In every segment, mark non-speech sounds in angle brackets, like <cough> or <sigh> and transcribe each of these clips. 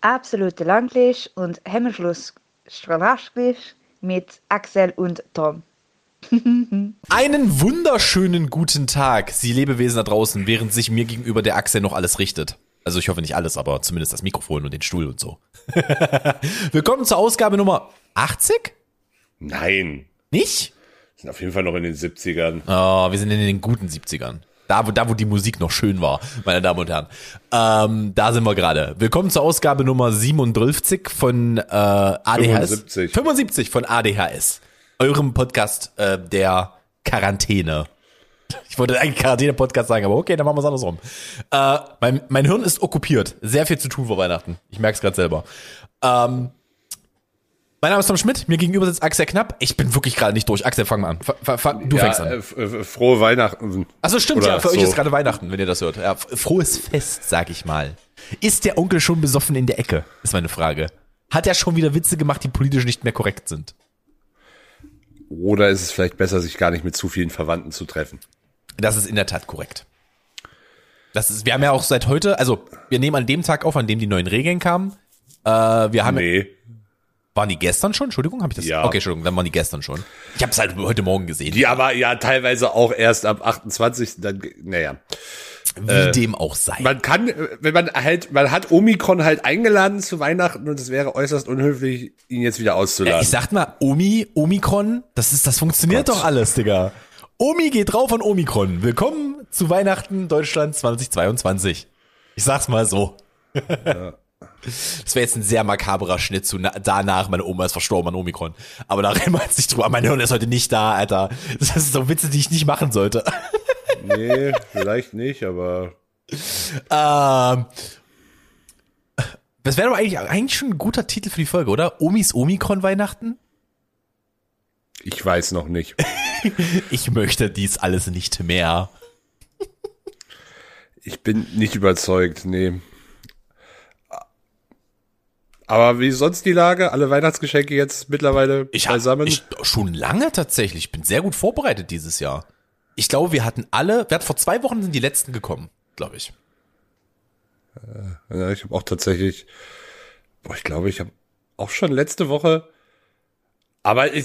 absolute Langlisch und Hemmschluss mit Axel und Tom. <laughs> Einen wunderschönen guten Tag, Sie Lebewesen da draußen, während sich mir gegenüber der Axel noch alles richtet. Also ich hoffe nicht alles, aber zumindest das Mikrofon und den Stuhl und so. <laughs> Willkommen zur Ausgabe Nummer 80? Nein. Nicht? Wir sind auf jeden Fall noch in den 70ern. Oh, wir sind in den guten 70ern. Da wo, da, wo die Musik noch schön war, meine Damen und Herren. Ähm, da sind wir gerade. Willkommen zur Ausgabe Nummer 37 von äh, ADHS. 75. 75 von ADHS. Eurem Podcast äh, der Quarantäne. Ich wollte eigentlich Quarantäne-Podcast sagen, aber okay, dann machen wir es andersrum. Äh, mein, mein Hirn ist okkupiert. Sehr viel zu tun vor Weihnachten. Ich merke es gerade selber. Ähm, mein Name ist Tom Schmidt, mir gegenüber sitzt Axel Knapp. Ich bin wirklich gerade nicht durch. Axel, fang mal an. F du ja, fängst an. äh, äh, frohe Weihnachten. Achso, stimmt, Oder ja, für euch so. ist gerade Weihnachten, wenn ihr das hört. Ja, frohes Fest, sag ich mal. Ist der Onkel schon besoffen in der Ecke? Ist meine Frage. Hat er schon wieder Witze gemacht, die politisch nicht mehr korrekt sind? Oder ist es vielleicht besser, sich gar nicht mit zu vielen Verwandten zu treffen? Das ist in der Tat korrekt. Das ist, wir haben ja auch seit heute, also wir nehmen an dem Tag auf, an dem die neuen Regeln kamen. Äh, wir haben, Nee. Waren die gestern schon? Entschuldigung, habe ich das? Ja. Okay, Entschuldigung, dann waren die gestern schon. Ich habe es halt heute Morgen gesehen. Die aber ja teilweise auch erst ab 28. Dann, naja. Wie dem auch sei. Man kann, äh, wenn man halt, man hat Omikron halt eingeladen zu Weihnachten und es wäre äußerst unhöflich, ihn jetzt wieder Ja, auszuladen. ich sag mal, Omi, Omikron, das ist, das funktioniert Gott. doch alles, Digga. Omi geht drauf an Omikron. Willkommen zu Weihnachten Deutschland 2022. Ich sag's mal so. Das wäre jetzt ein sehr makaberer Schnitt zu na, danach, meine Oma ist verstorben an Omikron. Aber da <laughs> reden wir jetzt nicht drüber. Mein Hirn ist heute nicht da, Alter. Das sind so Witze, die ich nicht machen sollte. <laughs> nee, vielleicht nicht, aber Ähm, das wäre doch eigentlich, eigentlich schon ein guter Titel für die Folge, oder? Omis Omikron Weihnachten? ich weiß noch nicht. <laughs> Ich möchte dies alles nicht mehr. Ich bin nicht überzeugt, nee. Aber wie ist sonst die Lage? Alle Weihnachtsgeschenke jetzt mittlerweile Ich beisammen? ich, schon lange tatsächlich. Ich bin sehr gut vorbereitet dieses Jahr. Ich glaube, wir hatten alle, wir hatten vor zwei Wochen sind die letzten gekommen, glaube ich. ja, ich habe auch tatsächlich, boah, ich glaube, ich habe auch schon letzte Woche, aber ich,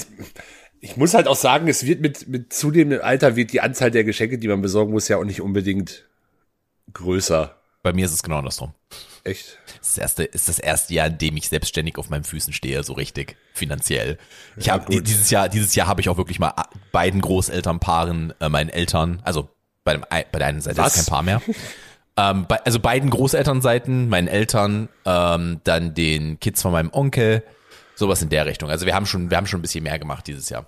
ich muss halt auch sagen, es wird mit, mit zunehmendem Alter wird die Anzahl der Geschenke, die man besorgen muss, ja auch nicht unbedingt größer. Bei mir ist es genau andersrum. Echt? Das erste ist das erste Jahr, in dem ich selbstständig auf meinen Füßen stehe, so richtig finanziell. Ich Ja, habe dieses Jahr, dieses Jahr habe ich auch wirklich mal beiden Großelternpaaren, äh, meinen Eltern, also bei dem ei- bei der einen Seite Was? ist kein Paar mehr. <laughs> ähm, bei, also beiden Großelternseiten, meinen Eltern, ähm, dann den Kids von meinem Onkel, sowas in der Richtung. Also wir haben schon, wir haben schon ein bisschen mehr gemacht dieses Jahr.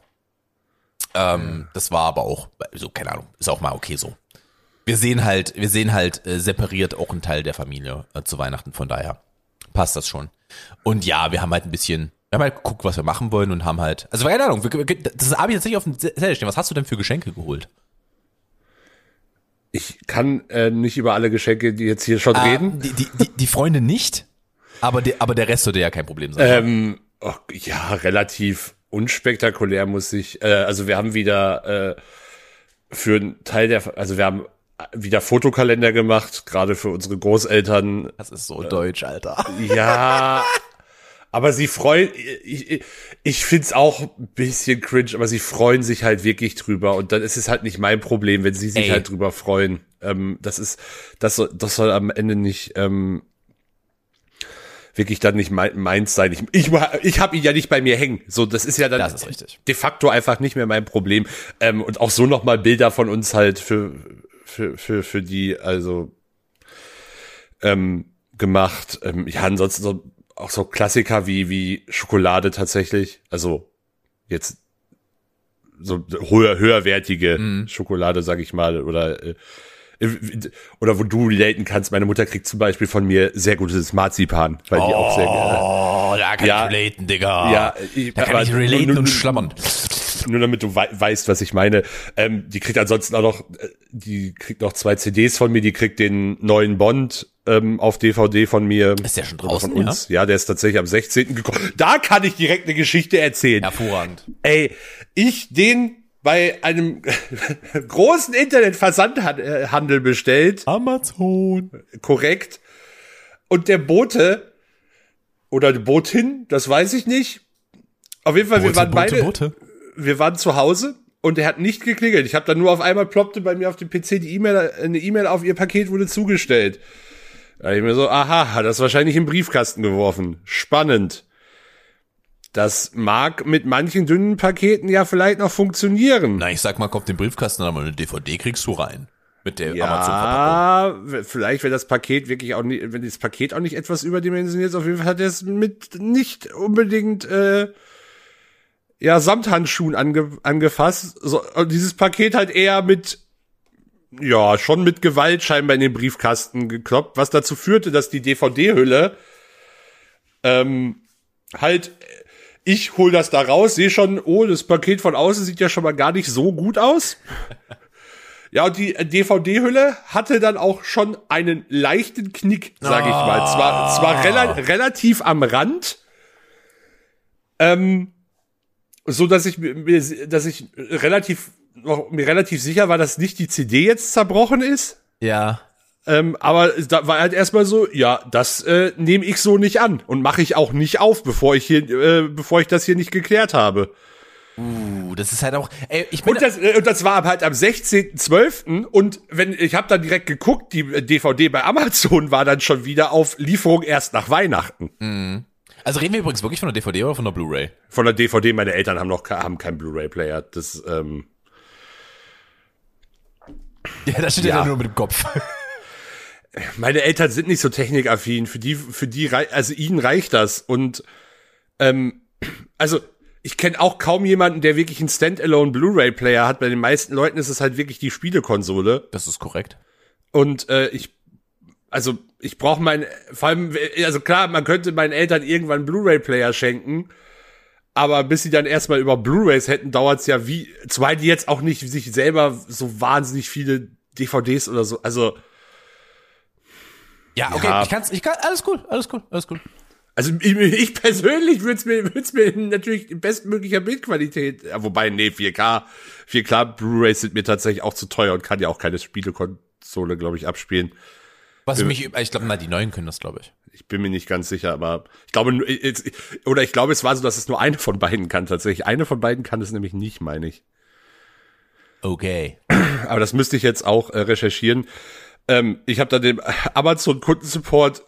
Ähm, Das war aber auch, so keine Ahnung, ist auch mal okay so. Wir sehen halt, wir sehen halt äh, separiert auch einen Teil der Familie äh, zu Weihnachten, von daher passt das schon. Und ja, wir haben halt ein bisschen, wir haben halt geguckt, was wir machen wollen und haben halt, also keine Ahnung, wir, das habe ich tatsächlich auf dem Zettel stehen. Was hast du denn für Geschenke geholt? Ich kann äh, nicht über alle Geschenke, die jetzt hier schon reden. Die, die, die, die Freunde nicht, aber, die, aber der Rest sollte ja kein Problem sein. Ähm, oh, ja, relativ unspektakulär muss ich. Äh, also wir haben wieder äh, für einen Teil der, also wir haben wieder Fotokalender gemacht, gerade für unsere Großeltern. das ist so deutsch, Alter. Ja, aber sie freuen, ich, ich, ich find's auch ein bisschen cringe, aber sie freuen sich halt wirklich drüber und dann ist es halt nicht mein Problem, wenn sie sich Ey. halt drüber freuen. Ähm, das ist, das soll, das soll am Ende nicht ähm, wirklich dann nicht mein, meins sein. Ich, ich, ich habe ihn ja nicht bei mir hängen. So, das ist ja dann Das ist richtig. de facto einfach nicht mehr mein Problem. Ähm, und auch so nochmal Bilder von uns halt für, für, für, für die, also ähm, gemacht. Ähm, ja, ansonsten so, auch so Klassiker wie, wie Schokolade tatsächlich. Also jetzt so höher, höherwertige Mhm. Schokolade, sag ich mal, oder äh, oder wo du relaten kannst. Meine Mutter kriegt zum Beispiel von mir sehr gutes Marzipan, weil die auch sehr gerne. Oh, da kann Ja. ich relaten, Digga. Ja, ich- da kann ich relaten und schlammern. Nur damit du wei weißt, was ich meine. Ähm, die kriegt ansonsten auch noch, äh, die kriegt noch zwei CDs von mir, die kriegt den neuen Bond ähm, auf DVD von mir. Ist der schon draußen, Von uns. Ja? der ist tatsächlich am 16. gekommen. Da kann ich direkt eine Geschichte erzählen. Hervorragend. Ey, ich den bei einem <laughs> großen Internetversandhandel bestellt, Amazon. korrekt. Und der Bote Oder die Botin, das weiß ich nicht. Auf jeden Fall, wir waren beide, Boote. Wir waren zu Hause und er hat nicht geklingelt. Ich habe dann nur auf einmal ploppte bei mir auf dem PC die E-Mail, eine E-Mail auf ihr Paket wurde zugestellt. Da ich mir so, aha, hat das wahrscheinlich im Briefkasten geworfen. Spannend. Das mag mit manchen dünnen Paketen ja vielleicht noch funktionieren. Na, ich sag mal, kommt den Briefkasten, aber eine DVD kriegst du rein. Mit der Amazon-Verpackung. Ja, vielleicht, wenn das Paket wirklich auch nicht, wenn das Paket auch nicht etwas überdimensioniert ist, auf jeden Fall hat er es mit nicht unbedingt äh, ja Samthandschuhen ange, angefasst. So, und dieses Paket halt eher mit ja schon mit Gewalt scheinbar in den Briefkasten gekloppt, was dazu führte, dass die DVD-Hülle ähm, halt ich hol das da raus, sehe schon, oh, das Paket von außen sieht ja schon mal gar nicht so gut aus. <laughs> Ja, und die DVD-Hülle hatte dann auch schon einen leichten Knick, sag ich mal. Zwar, zwar rela relativ am Rand, ähm, so dass ich mir, dass ich relativ noch mir relativ sicher war, dass nicht die CD jetzt zerbrochen ist. Ja. Ähm, aber da war halt erstmal so, ja, das äh, nehme ich so nicht an und mache ich auch nicht auf, bevor ich hier, äh, bevor ich das hier nicht geklärt habe. Uh, das ist halt auch. Ey, ich bin Und das, äh, und das war halt am 16.12. Und wenn ich habe dann direkt geguckt, die äh, DVD bei Amazon war dann schon wieder auf Lieferung erst nach Weihnachten. Also reden wir übrigens wirklich von der DVD oder von der Blu-ray? Von der DVD, meine Eltern haben noch haben keinen Blu-ray-Player. Das ähm, Ja, da steht Ja. ja nur mit dem Kopf. <laughs> meine Eltern sind nicht so technikaffin. Für die, für die, also ihnen reicht das. Und ähm, also ich kenne auch kaum jemanden, der wirklich einen Standalone Blu-ray-Player hat. Bei den meisten Leuten ist es halt wirklich die Spielekonsole. Das ist korrekt. Und äh, ich, also ich brauche mein, vor allem, also klar, man könnte meinen Eltern irgendwann Blu-ray-Player schenken, aber bis sie dann erstmal über Blu-rays hätten, dauert's ja wie, zwei die jetzt auch nicht sich selber so wahnsinnig viele DVDs oder so, also Ja, okay, Ja. ich kann's, ich kann, alles cool, alles cool, alles cool. Also ich, ich persönlich würde es mir, würd's mir natürlich in bestmöglicher Bildqualität, ja, wobei, nee, 4K, 4K Blu-rays sind mir tatsächlich auch zu teuer und kann ja auch keine Spielekonsole, glaube ich, abspielen. Was mich, ich glaube, na, die neuen können das, glaube ich. Ich bin mir nicht ganz sicher, aber ich glaube, jetzt- oder ich glaube, es war so, dass es nur eine von beiden kann tatsächlich. Eine von beiden kann es nämlich nicht, meine ich. Okay. <clears throat> Aber das müsste ich jetzt auch äh, recherchieren. Ähm, ich habe da den Amazon Kundensupport.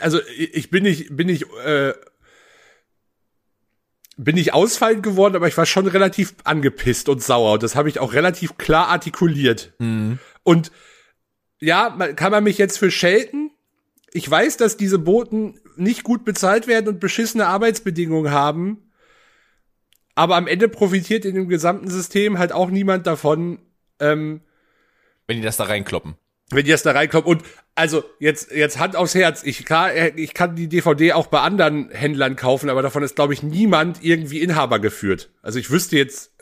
Also ich ich bin nicht, bin nicht, äh, bin nicht ausfallend geworden, aber ich war schon relativ angepisst und sauer. Und das habe ich auch relativ klar artikuliert. Und ja, man, kann man mich jetzt für schelten? Ich weiß, dass diese Boten nicht gut bezahlt werden und beschissene Arbeitsbedingungen haben. Aber am Ende profitiert in dem gesamten System halt auch niemand davon, ähm, Wenn die das da reinkloppen. wenn die das da reinkommen. Und also jetzt, jetzt Hand aufs Herz. Ich, klar, äh, ich kann die DVD auch bei anderen Händlern kaufen, aber davon ist, glaube ich, niemand irgendwie Inhaber geführt. Also ich wüsste jetzt,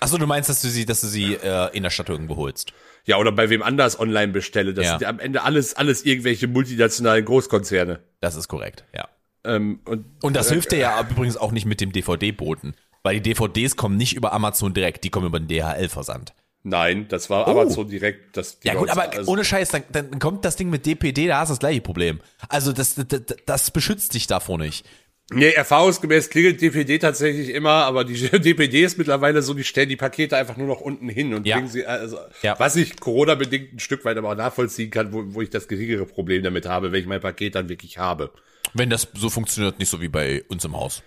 Achso, du meinst, dass du sie, dass du sie äh, in der Stadt irgendwo holst. Ja, oder bei wem anders online bestelle. Das Ja. sind am Ende alles, alles irgendwelche multinationalen Großkonzerne. Das ist korrekt, ja. Ähm, und Und das hilft dir ja übrigens auch nicht mit dem DVD-Boten. Weil die DVDs kommen nicht über Amazon direkt, die kommen über den DHL-Versand. nein, das war Amazon direkt. Das, Oh. Ja gut, aber also- ohne Scheiß, dann, dann kommt das Ding mit DPD, da hast du das gleiche Problem. Also das, das, das beschützt dich davor nicht. Nee, erfahrungsgemäß klingelt DPD tatsächlich immer, aber die <laughs> DPD ist mittlerweile so, die stellen die Pakete einfach nur noch unten hin und Ja. bringen sie, also, Ja. was ich Corona-bedingt ein Stück weit aber auch nachvollziehen kann, wo, wo ich das geringere Problem damit habe, wenn ich mein Paket dann wirklich habe. Wenn das so funktioniert, nicht so wie bei uns im Haus.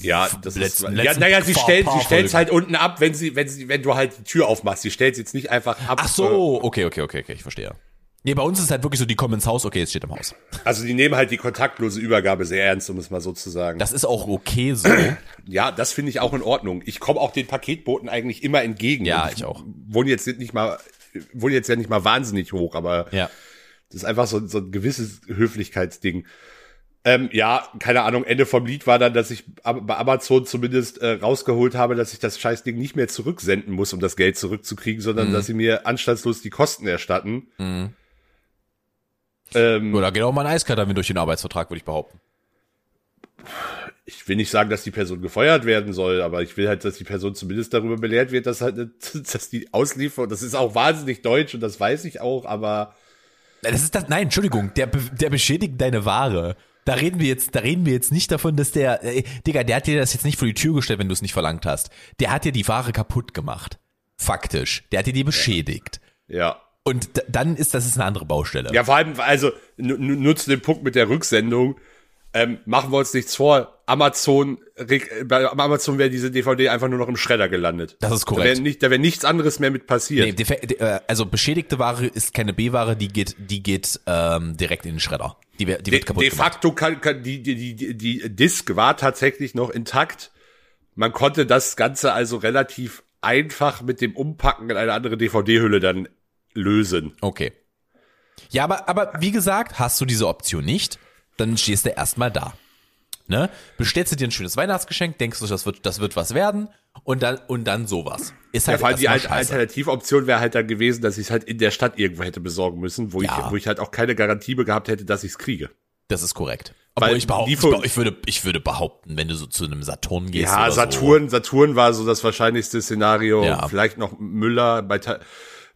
Ja, das Letzten- ist, ja, naja, sie stellt, paar sie Folgen. halt unten ab, wenn sie, wenn sie, wenn du halt die Tür aufmachst. Sie stellt jetzt nicht einfach ab. Ach so, okay, okay, okay, okay, ich verstehe. Nee, bei uns ist halt wirklich so, die kommen ins Haus, okay, es steht im Haus. Also die nehmen halt die kontaktlose Übergabe sehr ernst, um es mal so zu sagen. Das ist auch okay so. <clears throat> Ja, das finde ich auch in Ordnung. Ich komme auch den Paketboten eigentlich immer entgegen. Ja, Und ich auch. Wohne jetzt nicht mal, wohne jetzt ja nicht mal wahnsinnig hoch, aber ja. das ist einfach so, so ein gewisses Höflichkeitsding. Ähm, ja, keine Ahnung, Ende vom Lied war dann, dass ich bei Amazon zumindest äh, rausgeholt habe, dass ich das Scheißding nicht mehr zurücksenden muss, um das Geld zurückzukriegen, sondern dass sie mir anstandslos die Kosten erstatten. Ähm, Oder geht auch mal ein Eiskalt damit durch den Arbeitsvertrag, würde ich behaupten. ich will nicht sagen, dass die Person gefeuert werden soll, aber ich will halt, dass die Person zumindest darüber belehrt wird, dass halt, <laughs> dass die Auslieferung, das ist auch wahnsinnig deutsch und das weiß ich auch, aber Das ist das, nein, Entschuldigung, der, der beschädigt deine Ware. Da reden wir jetzt, da reden wir jetzt nicht davon, dass der, äh, Digga, der hat dir das jetzt nicht vor die Tür gestellt, wenn du es nicht verlangt hast. Der hat dir die Ware kaputt gemacht. Faktisch. Der hat dir die beschädigt. Ja. Und dann ist das ist eine andere Baustelle. Ja, vor allem, also, nu- nu- nutzt den Punkt mit der Rücksendung. Ähm, machen wir uns nichts vor. Amazon, bei Amazon wäre diese DVD einfach nur noch im Schredder gelandet. Das ist Da korrekt. wäre nicht, da wäre nichts anderes mehr mit passiert. Nee, äh, also beschädigte Ware ist keine B-Ware, die geht, die geht ähm, direkt in den Schredder. Die, die de, wird kaputt de facto kann, kann die, die, die, die, die Disk war tatsächlich noch intakt. Man konnte das Ganze also relativ einfach mit dem Umpacken in eine andere DVD-Hülle dann lösen. Okay. Ja, aber, aber wie gesagt, hast du diese Option nicht, dann stehst du erstmal da. Ne? Bestellst du dir ein schönes Weihnachtsgeschenk, denkst du, das wird, das wird was werden und dann, und dann sowas. Ist Ja, halt vor allem die Al. Alternativoption wäre halt dann gewesen, dass ich es halt in der Stadt irgendwo hätte besorgen müssen, wo, Ja. ich, wo ich halt auch keine Garantie gehabt hätte, dass ich es kriege. Das ist korrekt. Obwohl Weil ich, behaupte, ich, ich, würde, ich würde behaupten, wenn du so zu einem Saturn gehst. Ja, Saturn, Saturn war so das wahrscheinlichste Szenario. Ja. Vielleicht noch Müller, bei,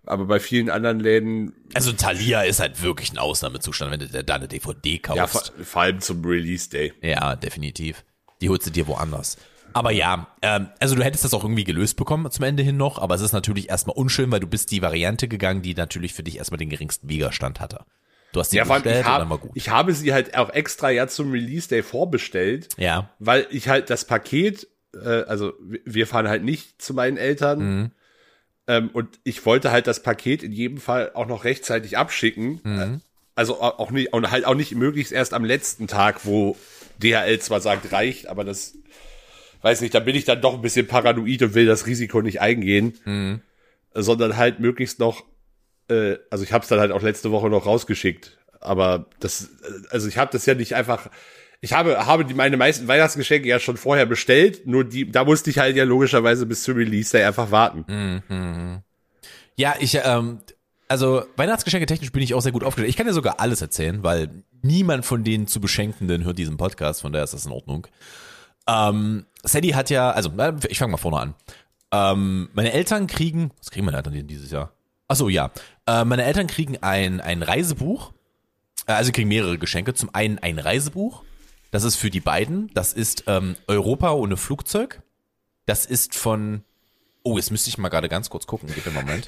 aber bei vielen anderen Läden, So. Also Thalia ist halt wirklich ein Ausnahmezustand, wenn du da eine DVD ja, vor, kaufst. vor allem zum Release Day. Ja, definitiv. Die holst du dir woanders. Aber ja, ähm, also du hättest das auch irgendwie gelöst bekommen zum Ende hin noch, aber es ist natürlich erstmal unschön, weil du bist die Variante gegangen, die natürlich für dich erstmal den geringsten Widerstand hatte. Du hast die Ja, bestellt ich, hab, gut. ich habe sie halt auch extra ja zum Release Day vorbestellt, ja, weil ich halt das Paket, äh, also wir- wir fahren halt nicht zu meinen Eltern, Mhm. Ähm, und ich wollte halt das Paket in jedem Fall auch noch rechtzeitig abschicken. Mhm. Äh, Also au- auch nicht, und halt auch nicht möglichst erst am letzten Tag, wo DHL zwar sagt, reicht, aber das, weiß nicht, da bin ich dann doch ein bisschen paranoid und will das Risiko nicht eingehen, Mhm. sondern halt möglichst noch, äh, also ich habe es dann halt auch letzte Woche noch rausgeschickt, aber das, äh, also ich habe das ja nicht einfach, ich habe, habe die, meine meisten Weihnachtsgeschenke ja schon vorher bestellt, nur die, da musste ich halt ja logischerweise bis zum Release Day einfach warten. Mhm. Ja, ich, ähm, also Weihnachtsgeschenke technisch bin ich auch sehr gut aufgestellt. Ich kann dir sogar alles erzählen, weil niemand von den zu Beschenkenden hört diesen Podcast, von daher ist das in Ordnung. Ähm, Sadie hat ja, also ich fange mal vorne an. Ähm, meine Eltern kriegen, was kriegen meine Eltern denn dieses Jahr? Ach so, ja. Äh, meine Eltern kriegen ein, ein Reisebuch. Äh, also kriegen mehrere Geschenke. Zum einen ein Reisebuch. Das ist für die beiden. Das ist ähm, Europa ohne Flugzeug. Das ist von, oh, jetzt müsste ich mal gerade ganz kurz gucken. Gib mir einen Moment.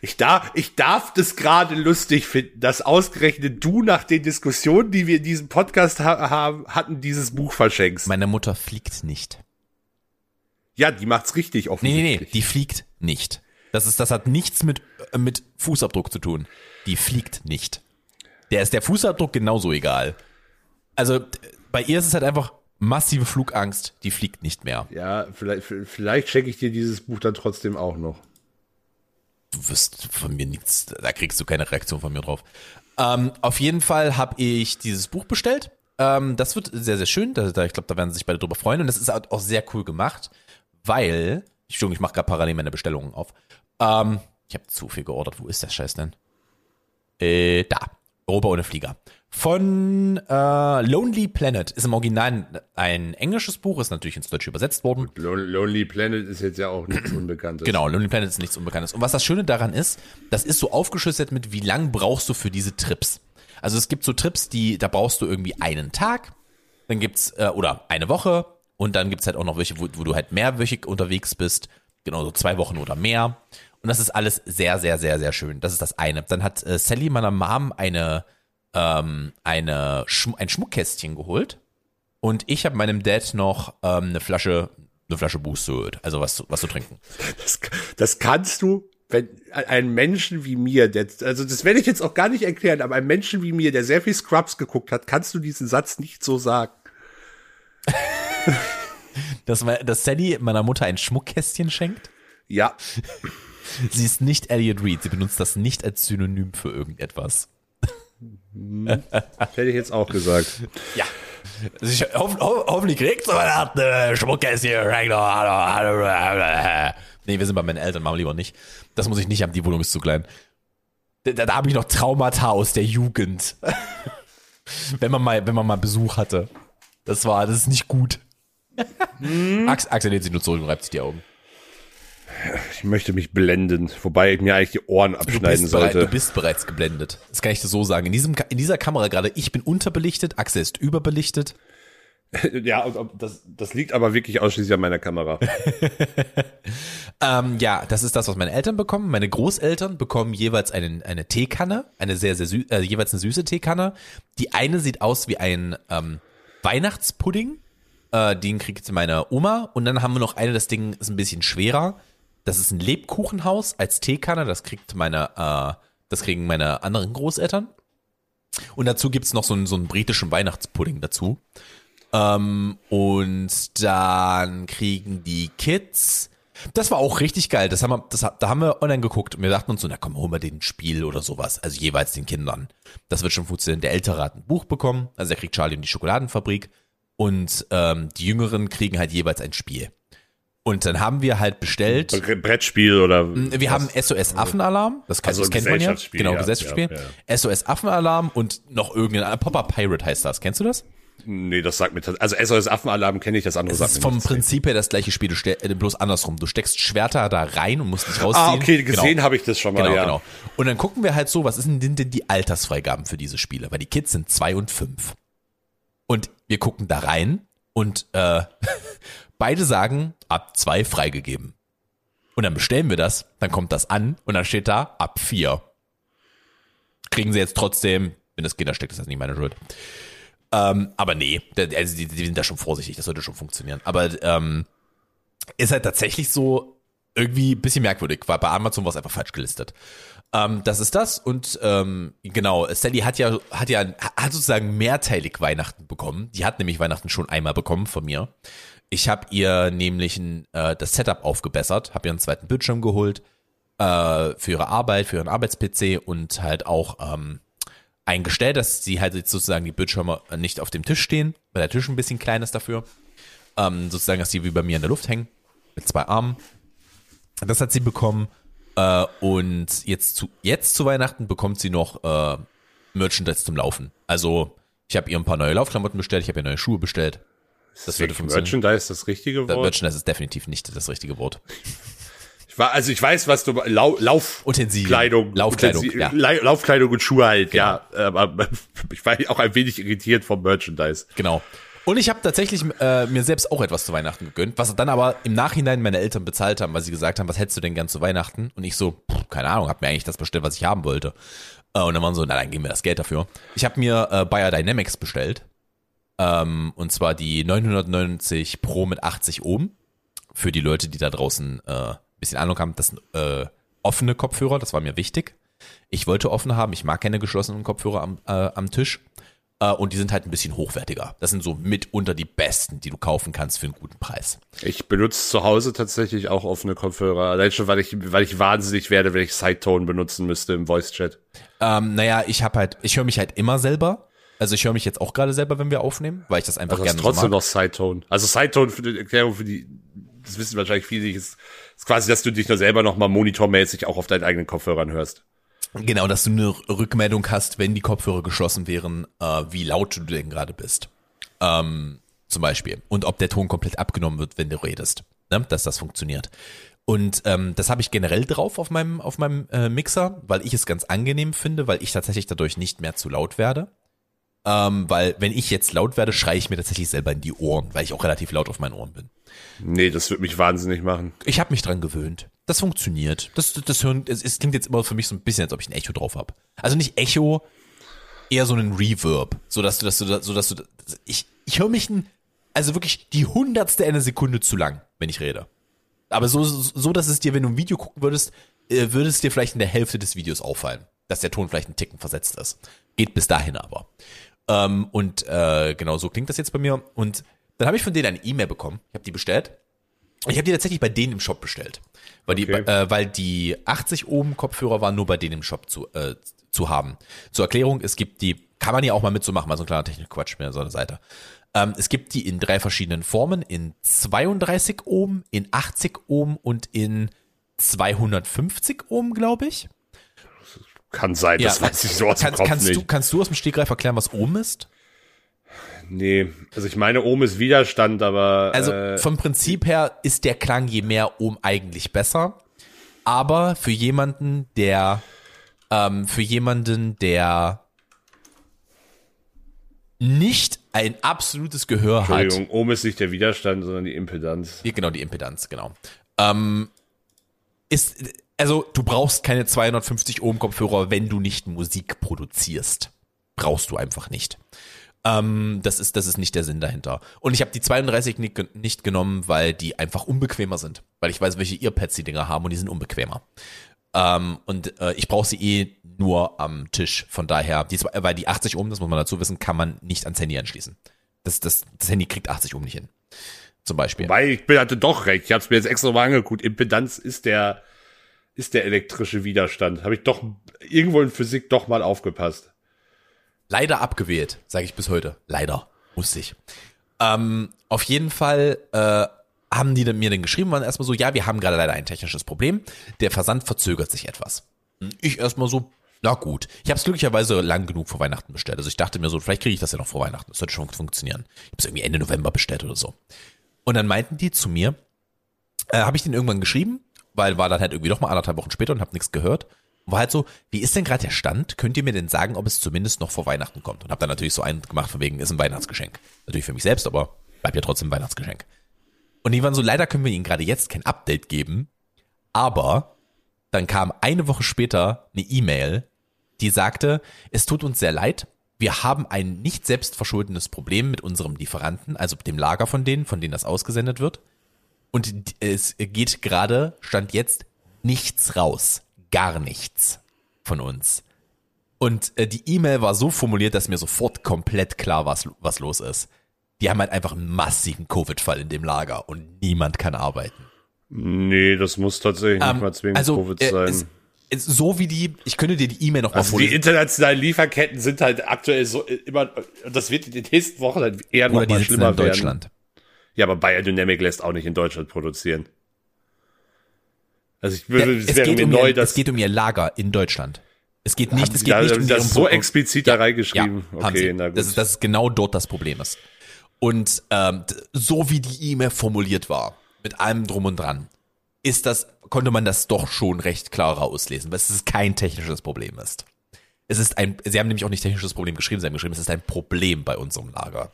Ich darf, ich darf das gerade lustig finden, dass ausgerechnet du nach den Diskussionen, die wir in diesem Podcast ha haben, hatten, dieses Buch verschenkst. Meine Mutter fliegt nicht. Ja, die macht's richtig Nee, nee, offensichtlich. nee, die fliegt nicht. Das ist, das hat nichts mit, äh, mit Fußabdruck zu tun. Die fliegt nicht. Der ist der Fußabdruck genauso egal. Also, bei ihr ist es halt einfach massive Flugangst, die fliegt nicht mehr. Ja, vielleicht, vielleicht schenke ich dir dieses Buch dann trotzdem auch noch. Du wirst von mir nichts, da kriegst du keine Reaktion von mir drauf. Ähm, auf jeden Fall habe ich dieses Buch bestellt. Ähm, das wird sehr, sehr schön. Da, da, ich glaube, da werden sich beide drüber freuen. Und das ist halt auch sehr cool gemacht, weil, Entschuldigung, ich mache gerade parallel meine Bestellungen auf. Ähm, ich habe zu viel geordert. Wo ist der Scheiß denn? Äh, da. Europa ohne Flieger. Von äh, Lonely Planet ist im Original ein englisches Buch, ist natürlich ins Deutsche übersetzt worden. Lon- Lonely Planet ist jetzt ja auch nichts Unbekanntes. Genau, Lonely Planet ist nichts Unbekanntes. Und was das Schöne daran ist, das ist so aufgeschlüsselt mit, wie lang brauchst du für diese Trips. Also es gibt so Trips, die, da brauchst du irgendwie einen Tag, dann gibt's, äh, oder eine Woche, und dann gibt's halt auch noch welche, wo, wo du halt mehrwöchig unterwegs bist, genau so zwei Wochen oder mehr. Und das ist alles sehr, sehr, sehr, sehr schön. Das ist das eine. Dann hat äh, Sally meiner Mom eine, ähm, eine Schm ein Schmuckkästchen geholt. Und ich habe meinem Dad noch ähm, eine Flasche, eine Flasche Boost geholt. Also was, zu- was zu trinken. Das, das kannst du, wenn ein Menschen wie mir, der, also das werde ich jetzt auch gar nicht erklären, aber ein Menschen wie mir, der sehr viel Scrubs geguckt hat, kannst du diesen Satz nicht so sagen. <laughs> dass, dass Sally meiner Mutter ein Schmuckkästchen schenkt. Ja, <laughs> Sie ist nicht Elliot Reed. Sie benutzt das nicht als Synonym für irgendetwas. <laughs> hätte ich jetzt auch gesagt. Ja. Also ich, hoff, ho, hoffentlich kriegst du mal ein Schmuckkästchen. Nee, wir sind bei meinen Eltern, machen wir lieber nicht. Das muss ich nicht haben, die Wohnung ist zu klein. Da, da, da habe ich noch Traumata aus der Jugend. <laughs> wenn man mal, wenn man mal Besuch hatte. Das war, das ist nicht gut. Ax, Axel lehnt sich nur zurück und reibt sich die Augen. Ich möchte mich blenden, wobei ich mir eigentlich die Ohren Du abschneiden bereit, sollte. du bist bereits geblendet. Das kann ich dir so sagen. In, diesem, in dieser Kamera gerade, ich bin unterbelichtet, Axel ist überbelichtet. <laughs> ja, und das, das liegt aber wirklich ausschließlich an meiner Kamera. <laughs> Ähm, ja, das ist das, was meine Eltern bekommen. Meine Großeltern bekommen jeweils einen, eine Teekanne, eine sehr, sehr süß, äh, jeweils eine süße Teekanne. Die eine sieht aus wie ein ähm, Weihnachtspudding. Äh, den kriegt meine Oma. Und dann haben wir noch eine, das Ding ist ein bisschen schwerer. Das ist ein Lebkuchenhaus als Teekanne. Das kriegt meine, äh, das kriegen meine anderen Großeltern. Und dazu gibt's noch so einen, so einen britischen Weihnachtspudding dazu. Ähm, und dann kriegen die Kids. Das war auch richtig geil. Das haben wir, das, da haben wir online geguckt und wir dachten uns so, na komm, holen wir den Spiel oder sowas. Also jeweils den Kindern. Das wird schon funktionieren. Der Ältere hat ein Buch bekommen, also er kriegt Charlie und die Schokoladenfabrik. Und ähm, die Jüngeren kriegen halt jeweils ein Spiel. Und dann haben wir halt bestellt. Bre- Brettspiel oder. Wir haben SOS Affenalarm, das, kann, Also das kennt man ja. Genau, ja, Gesellschaftsspiel. ja, SOS Affenalarm und noch irgendein Popper Pirate heißt das. Kennst du das? Nee, das sagt mir Also SOS Affenalarm kenne ich, das andere Das sagt ist mir vom nichts. Prinzip her das gleiche Spiel, du äh, bloß andersrum. Du steckst Schwerter da rein und musst nicht rausziehen. Ah, okay, gesehen genau. habe ich das schon mal, Genau, ja. genau. Und dann gucken wir halt so, was ist denn, denn die Altersfreigaben für diese Spiele? Weil die Kids sind zwei und fünf. Und wir gucken da rein und äh, <laughs> beide sagen, ab zwei freigegeben. Und dann bestellen wir das, dann kommt das an und dann steht da, ab vier. Kriegen sie jetzt trotzdem, wenn das Kinder steckt, ist das nicht meine Schuld. Ähm, aber nee, also die, die sind da schon vorsichtig, das sollte schon funktionieren. Aber ähm, ist halt tatsächlich so irgendwie ein bisschen merkwürdig, weil bei Amazon war es einfach falsch gelistet. Ähm, das ist das und ähm, genau, Sally hat ja hat ja hat sozusagen mehrteilig Weihnachten bekommen. Die hat nämlich Weihnachten schon einmal bekommen von mir. Ich habe ihr nämlich ein, äh, das Setup aufgebessert, habe ihr einen zweiten Bildschirm geholt äh, für ihre Arbeit, für ihren Arbeits-PC und halt auch ähm, eingestellt, dass sie halt jetzt sozusagen die Bildschirme nicht auf dem Tisch stehen, weil der Tisch ein bisschen klein ist dafür. Ähm, sozusagen, dass die wie bei mir in der Luft hängen, mit zwei Armen. Das hat sie bekommen. Äh, und jetzt zu, jetzt zu Weihnachten bekommt sie noch äh, Merchandise zum Laufen. Also, ich habe ihr ein paar neue Laufklamotten bestellt, ich habe ihr neue Schuhe bestellt. Das würde Wirklich funktionieren. Merchandise das richtige Das Wort? Merchandise ist definitiv nicht das richtige Wort. Ich war, also ich weiß, was du Lau, Lauf Utensilien. Kleidung, Laufkleidung, ja. Laufkleidung und Schuhe halt, Genau. ja. Aber <laughs> ich war auch ein wenig irritiert vom Merchandise. Genau. Und ich habe tatsächlich äh, mir selbst auch etwas zu Weihnachten gegönnt, was dann aber im Nachhinein meine Eltern bezahlt haben, weil sie gesagt haben, was hättest du denn gern zu Weihnachten? Und ich so, pff, keine Ahnung, hab mir eigentlich das bestellt, was ich haben wollte. Äh, und dann waren so, na dann geben wir das Geld dafür. Ich habe mir äh, Bayer Dynamics bestellt. Ähm, und zwar die 990 Pro mit 80 Ohm. Für die Leute, die da draußen äh, ein bisschen Ahnung haben, das sind äh, offene Kopfhörer, das war mir wichtig. Ich wollte offene haben, ich mag keine geschlossenen Kopfhörer am, äh, am Tisch. Äh, und die sind halt ein bisschen hochwertiger. Das sind so mitunter die besten, die du kaufen kannst für einen guten Preis. Ich benutze zu Hause tatsächlich auch offene Kopfhörer. Allein schon, weil ich, weil ich wahnsinnig werde, wenn ich Sidetone benutzen müsste im Voice-Chat. Ähm, naja, ich habe halt, ich höre mich halt immer selber. Also ich höre mich jetzt auch gerade selber, wenn wir aufnehmen, weil ich das einfach Also gerne so trotzdem mag. noch Sidetone. Also Sidetone für die Erklärung für die, das wissen wahrscheinlich viele, nicht, ist, ist quasi, dass du dich nur selber noch mal monitormäßig auch auf deinen eigenen Kopfhörern hörst. Genau, dass du eine Rückmeldung hast, wenn die Kopfhörer geschlossen wären, äh, wie laut du denn gerade bist. Ähm, zum Beispiel. Und ob der Ton komplett abgenommen wird, wenn du redest. Ne? Dass das funktioniert. Und ähm, das habe ich generell drauf auf meinem, auf meinem äh, Mixer, weil ich es ganz angenehm finde, weil ich tatsächlich dadurch nicht mehr zu laut werde. Ähm, weil wenn ich jetzt laut werde, schreie ich mir tatsächlich selber in die Ohren, weil ich auch relativ laut auf meinen Ohren bin. Nee, das wird mich wahnsinnig machen. Ich habe mich dran gewöhnt. Das funktioniert. Das, das, das hören, es, es klingt jetzt immer für mich so ein bisschen, als ob ich ein Echo drauf habe. Also nicht Echo, eher so einen Reverb, so dass du, dass du, so dass du, ich, ich höre mich ein, also wirklich die hundertste einer Sekunde zu lang, wenn ich rede. Aber so, so, dass es dir, wenn du ein Video gucken würdest, äh, würde es dir vielleicht in der Hälfte des Videos auffallen, dass der Ton vielleicht einen Ticken versetzt ist. Geht bis dahin aber. Ähm, und äh, genau so klingt das jetzt bei mir. Und dann habe ich von denen eine E-Mail bekommen. Ich habe die bestellt. Ich habe die tatsächlich bei denen im Shop bestellt. Weil, Okay. die, äh, weil die 80 Ohm Kopfhörer waren nur bei denen im Shop zu, äh, zu haben. Zur Erklärung, es gibt die, kann man ja auch mal mit so machen, mal so ein kleiner Technikquatsch mehr so eine Seite. Ähm, es gibt die in drei verschiedenen Formen, in 32 Ohm, in 80 Ohm und in 250 Ohm, glaube ich. Kann sein, das weiß ich so aus dem kannst, Kopf kannst nicht. Du, kannst du aus dem Stegreif erklären, was Ohm ist? Nee, also ich meine, Ohm ist Widerstand, aber. Also äh, vom Prinzip her ist der Klang je mehr Ohm eigentlich besser. Aber für jemanden, der, ähm, für jemanden, der nicht ein absolutes Gehör hat. Entschuldigung, Ohm ist nicht der Widerstand, sondern die Impedanz. Ja, genau, die Impedanz, genau. Ähm, ist, also du brauchst keine 250 Ohm Kopfhörer, wenn du nicht Musik produzierst. Brauchst du einfach nicht. Ähm, das ist, das ist nicht der Sinn dahinter. Und ich habe die 32 nicht, nicht genommen, weil die einfach unbequemer sind. Weil ich weiß, welche Earpads die Dinger haben und die sind unbequemer. Ähm, und äh, ich brauche sie eh nur am Tisch. Von daher, die, weil die 80 Ohm, das muss man dazu wissen, kann man nicht ans Handy anschließen. Das, das, das Handy kriegt 80 Ohm nicht hin. Zum Beispiel. Weil ich bin- hatte doch recht. Ich habe es mir jetzt extra mal angeguckt. Impedanz ist der ist der elektrische Widerstand. Habe ich doch irgendwo in Physik doch mal aufgepasst. Leider abgewählt, sage ich bis heute. Leider. Musste ich. Ähm, auf jeden Fall äh, haben die mir dann geschrieben, waren erstmal so, ja, wir haben gerade leider ein technisches Problem. Der Versand verzögert sich etwas. Ich erstmal so, na gut. Ich habe es glücklicherweise lang genug vor Weihnachten bestellt. Also ich dachte mir so, vielleicht kriege ich das ja noch vor Weihnachten. Das sollte schon funktionieren. Ich habe es irgendwie Ende November bestellt oder so. Und dann meinten die zu mir, äh, habe ich den irgendwann geschrieben, weil war dann halt irgendwie noch mal anderthalb Wochen später und habe nichts gehört. War halt so, wie ist denn gerade der Stand? Könnt ihr mir denn sagen, ob es zumindest noch vor Weihnachten kommt? Und habe dann natürlich so einen gemacht, von wegen, ist ein Weihnachtsgeschenk. Natürlich für mich selbst, aber bleibt ja trotzdem ein Weihnachtsgeschenk. Und die waren so, leider können wir Ihnen gerade jetzt kein Update geben, aber dann kam eine Woche später eine E-Mail, die sagte, es tut uns sehr leid, wir haben ein nicht selbstverschuldenes Problem mit unserem Lieferanten, also dem Lager von denen, von denen das ausgesendet wird. Und es geht gerade, stand jetzt nichts raus. Gar nichts von uns. Und äh, die E-Mail war so formuliert, dass mir sofort komplett klar war, was, was los ist. Die haben halt einfach einen massiven Covid-Fall in dem Lager und niemand kann arbeiten. Nee, das muss tatsächlich nicht Ähm, mal zwingend also, Covid äh, sein. es- es- so wie die, ich könnte dir die E-Mail noch mal also die vorlesen. internationalen Lieferketten sind halt aktuell so äh, immer, das wird in den nächsten Wochen dann eher noch Oder die mal sitzen schlimmer in werden. Ja, aber Biodynamic lässt auch nicht in Deutschland produzieren. Also ich würde, Ja, es, es, wäre mir um neu, ihr, dass es geht um ihr Lager in Deutschland. Es geht nicht, es geht da, nicht um das so Pro- explizit da reingeschrieben. Ja, haben okay, sie. na gut. Das ist, das ist genau dort das Problem ist. Und ähm, so wie die E-Mail formuliert war, mit allem drum und dran, ist das, konnte man das doch schon recht klar rauslesen, weil es kein technisches Problem ist. Es ist ein, sie haben nämlich auch nicht technisches Problem geschrieben, sie haben geschrieben, es ist ein Problem bei unserem Lager.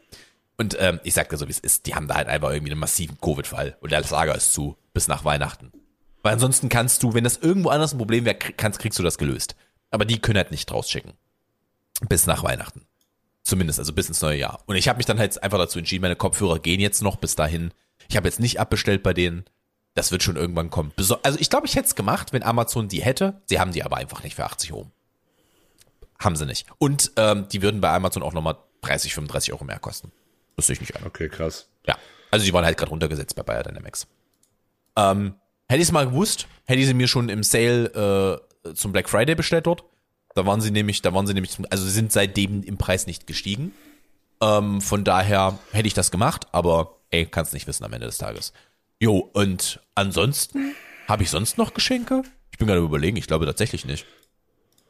Und ähm, ich sag dir so, wie es ist, die haben da halt einfach irgendwie einen massiven Covid-Fall und das Lager ist zu bis nach Weihnachten. Weil ansonsten kannst du, wenn das irgendwo anders ein Problem wäre, kannst, kriegst du das gelöst. Aber die können halt nicht rausschicken. Bis nach Weihnachten. Zumindest, also bis ins neue Jahr. Und ich habe mich dann halt einfach dazu entschieden, meine Kopfhörer gehen jetzt noch bis dahin. Ich habe jetzt nicht abbestellt bei denen. Das wird schon irgendwann kommen. Also ich glaube, ich hätte es gemacht, wenn Amazon die hätte. Sie haben die aber einfach nicht für 80 Euro. Haben sie nicht. Und ähm, die würden bei Amazon auch nochmal 30, 35 Euro mehr kosten. Das sehe ich nicht ein. okay, krass. Ja. Also die waren halt gerade runtergesetzt bei Biodynamics. Ähm, hätte ich es mal gewusst, hätte ich sie mir schon im Sale äh, zum Black Friday bestellt dort. Da waren sie nämlich, da waren sie nämlich, zum, also sie sind seitdem im Preis nicht gestiegen. Ähm, von daher hätte ich das gemacht, aber ey, kannst nicht wissen am Ende des Tages. Jo, und ansonsten, habe ich sonst noch Geschenke? Ich bin gerade überlegen, ich glaube tatsächlich nicht.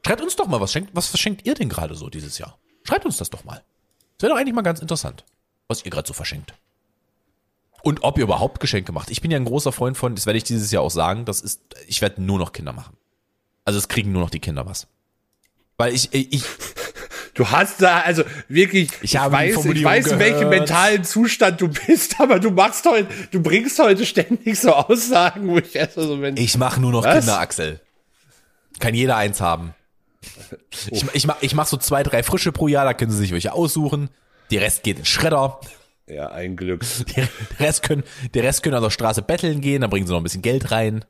Schreibt uns doch mal, was schenkt, was verschenkt ihr denn gerade so dieses Jahr? Schreibt uns das doch mal. Das wäre doch eigentlich mal ganz interessant, was ihr gerade so verschenkt. Und ob ihr überhaupt Geschenke macht. Ich bin ja ein großer Freund von, das werde ich dieses Jahr auch sagen, das ist, ich werde nur noch Kinder machen. Also es kriegen nur noch die Kinder was. Weil ich, ich, <laughs> Du hast da, also wirklich, ich, habe die weiß, ich weiß, in welchem mentalen Zustand du bist, <laughs> aber du machst heute, du bringst heute ständig so Aussagen, wo ich erst so bin. ich mache nur noch Was? Kinder, Axel. Kann jeder eins haben. Ich, ich, mach, ich mach so zwei, drei frische pro Jahr, da können sie sich welche aussuchen. Die Rest geht in Schredder. ja, ein Glück. Der Rest können, der Rest können an der Straße betteln gehen, dann bringen sie noch ein bisschen Geld rein.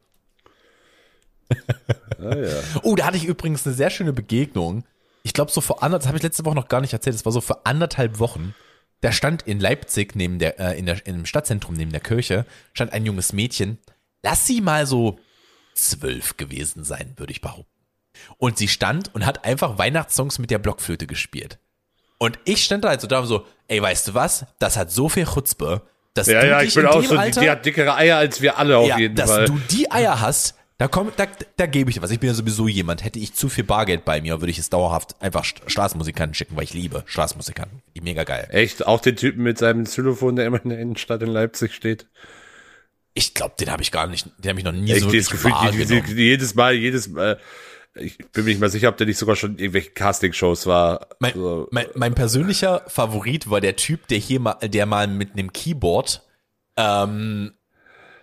Ah, ja. <laughs> Oh, da hatte ich übrigens eine sehr schöne Begegnung. Ich glaube, so vor anderthalb, das habe ich letzte Woche noch gar nicht erzählt, es war so vor anderthalb Wochen. Da stand in Leipzig neben der, äh, in der, im Stadtzentrum neben der Kirche, stand ein junges Mädchen. Lass sie mal so zwölf gewesen sein, würde ich behaupten. Und sie stand und hat einfach Weihnachtssongs mit der Blockflöte gespielt. Und ich stand da halt so da und so, ey, weißt du was? Das hat so viel Chutzpe, dass Ja, du ja, ich bin in auch so, die, Alter, die hat dickere Eier als wir alle auf ja, jeden dass Fall. du die Eier hast, da komm, da, da gebe ich dir was. Ich bin ja sowieso jemand. Hätte ich zu viel Bargeld bei mir, würde ich es dauerhaft einfach St- Straßenmusikanten schicken, weil ich liebe Straßenmusikanten. Die mega geil. Echt? Auch den Typen mit seinem Xylophon, der immer in der Innenstadt in Leipzig steht? Ich glaube, den habe ich gar nicht, den habe ich noch nie Echt, so das wirklich Gefühl, die, die, die, jedes Mal, jedes Mal, ich bin mir nicht mal sicher, ob der nicht sogar schon in irgendwelchen Castingshows war. Mein, so. mein, mein persönlicher Favorit war der Typ, der hier mal, der mal mit einem Keyboard ähm,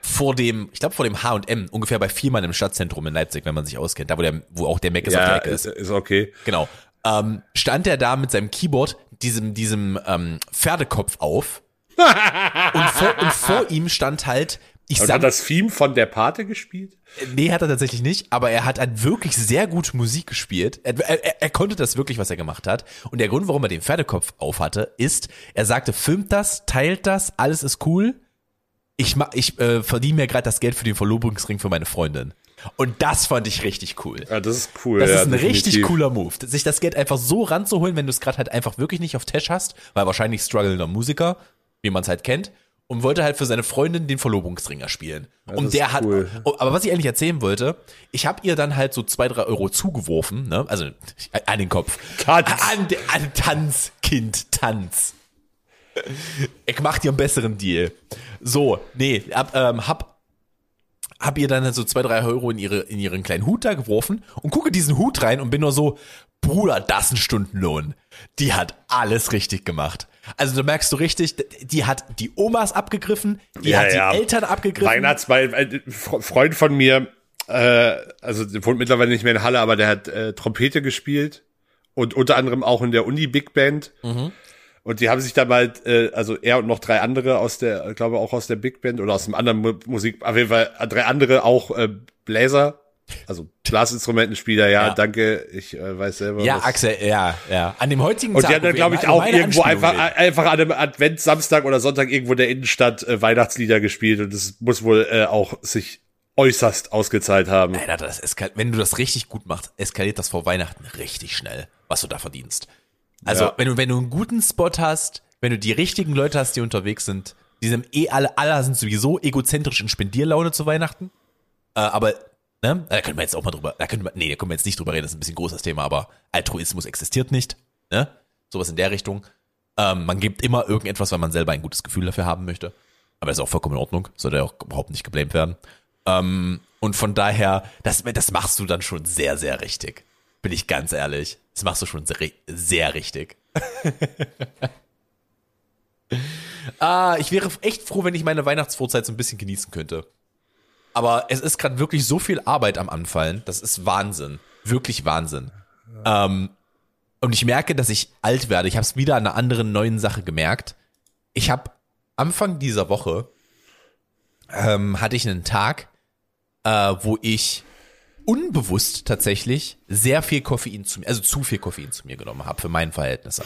vor dem, ich glaube vor dem H&M, ungefähr bei viermal im Stadtzentrum in Leipzig, wenn man sich auskennt, da wo, der, wo auch der Mac ist auf der ja, Ecke ist. ist, ist okay. Genau. Ähm, stand er da mit seinem Keyboard, diesem, diesem ähm, Pferdekopf auf. <laughs> und, vor, und vor ihm stand halt, ich Und hat das Theme von der Pate gespielt? nee, hat er tatsächlich nicht, aber er hat halt wirklich sehr gut Musik gespielt. Er, er, er konnte das wirklich, was er gemacht hat. Und der Grund, warum er den Pferdekopf auf hatte, ist, er sagte, filmt das, teilt das, alles ist cool. Ich, ich äh, verdiene mir gerade das Geld für den Verlobungsring für meine Freundin. Und das fand ich richtig cool. Ja, das ist cool. Das ja, ist ein richtig definitiv. cooler Move. Sich das Geld einfach so ranzuholen, wenn du es gerade halt einfach wirklich nicht auf Tash hast, weil wahrscheinlich strugglender Musiker, wie man es halt kennt, und wollte halt für seine Freundin den Verlobungsring erspielen. und ist der hat, cool. oh, aber was ich eigentlich erzählen wollte, ich habe ihr dann halt so zwei, drei Euro zugeworfen, ne? also an den Kopf. Tanz. An, an Tanz, Kind, Tanz. Ich mach dir einen besseren Deal. So, nee, hab, ähm, hab hab ihr dann halt so zwei, drei Euro in, ihre, in ihren kleinen Hut da geworfen und gucke diesen Hut rein und bin nur so, Bruder, das ist ein Stundenlohn. Die hat alles richtig gemacht. Also da merkst du richtig, die hat die Omas abgegriffen, die Ja, hat die ja. Eltern abgegriffen. Weihnachtsball, ein Fre- Freund von mir, äh, also der wohnt mittlerweile nicht mehr in Halle, aber der hat äh, Trompete gespielt und unter anderem auch in der Uni Big Band. Mhm. Und die haben sich dann mal, äh, also er und noch drei andere aus der, ich glaube auch aus der Big Band oder aus einem anderen Mu Musik, auf jeden Fall drei andere auch äh, Bläser, also Blasinstrumentenspieler, ja, Ja. danke, ich äh, weiß selber. ja, was- Axel, ja, ja. An dem heutigen Und Tag. die haben dann, glaube ich, auch irgendwo einfach, einfach an einem Advent, Samstag oder Sonntag irgendwo in der Innenstadt äh, Weihnachtslieder gespielt und das muss wohl äh, auch sich äußerst ausgezahlt haben. Alter, das eskal wenn du das richtig gut machst, eskaliert das vor Weihnachten richtig schnell, was du da verdienst. Also, Ja. wenn du, wenn du einen guten Spot hast, wenn du die richtigen Leute hast, die unterwegs sind, die sind eh alle, alle sind sowieso egozentrisch in Spendierlaune zu Weihnachten. Äh, aber, ne, da können wir jetzt auch mal drüber, da können wir, nee, da können wir jetzt nicht drüber reden, das ist ein bisschen großes Thema, aber Altruismus existiert nicht, ne? Sowas in der Richtung. Ähm, man gibt immer irgendetwas, weil man selber ein gutes Gefühl dafür haben möchte. Aber ist auch vollkommen in Ordnung, sollte ja auch überhaupt nicht geblamed werden. Ähm, und von daher, das, das machst du dann schon sehr, sehr richtig. Bin ich ganz ehrlich. Das machst du schon sehr, sehr richtig. <laughs> ah, ich wäre echt froh, wenn ich meine Weihnachtsvorzeit so ein bisschen genießen könnte. Aber es ist gerade wirklich so viel Arbeit am Anfallen. Das ist Wahnsinn. Wirklich Wahnsinn. Ähm, und ich merke, dass ich alt werde. Ich habe es wieder an einer anderen neuen Sache gemerkt. Ich habe Anfang dieser Woche ähm, hatte ich einen Tag, äh, wo ich unbewusst tatsächlich sehr viel Koffein zu mir, also zu viel Koffein zu mir genommen habe für meine Verhältnisse.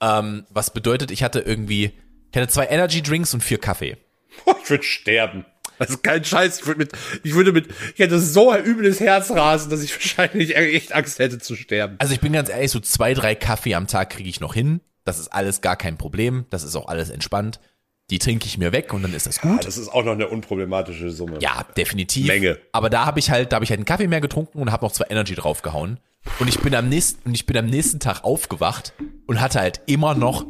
Ähm, was bedeutet, ich hatte irgendwie, ich hatte zwei Energy Drinks und vier Kaffee. <laughs> Ich würde sterben. Das ist kein Scheiß. Ich würde mit, ich würde mit, ich hätte so ein übles Herzrasen, dass ich wahrscheinlich echt Angst hätte zu sterben. Also ich bin ganz ehrlich, so zwei, drei Kaffee am Tag kriege ich noch hin. Das ist alles gar kein Problem. Das ist auch alles entspannt. Die trinke ich mir weg und dann ist das gut. Das ist auch noch eine unproblematische Summe. Ja, definitiv. Menge. Aber da habe ich halt, da habe ich halt einen Kaffee mehr getrunken und habe noch zwei Energy draufgehauen. Und ich bin am nächsten, und ich bin am nächsten Tag aufgewacht und hatte halt immer noch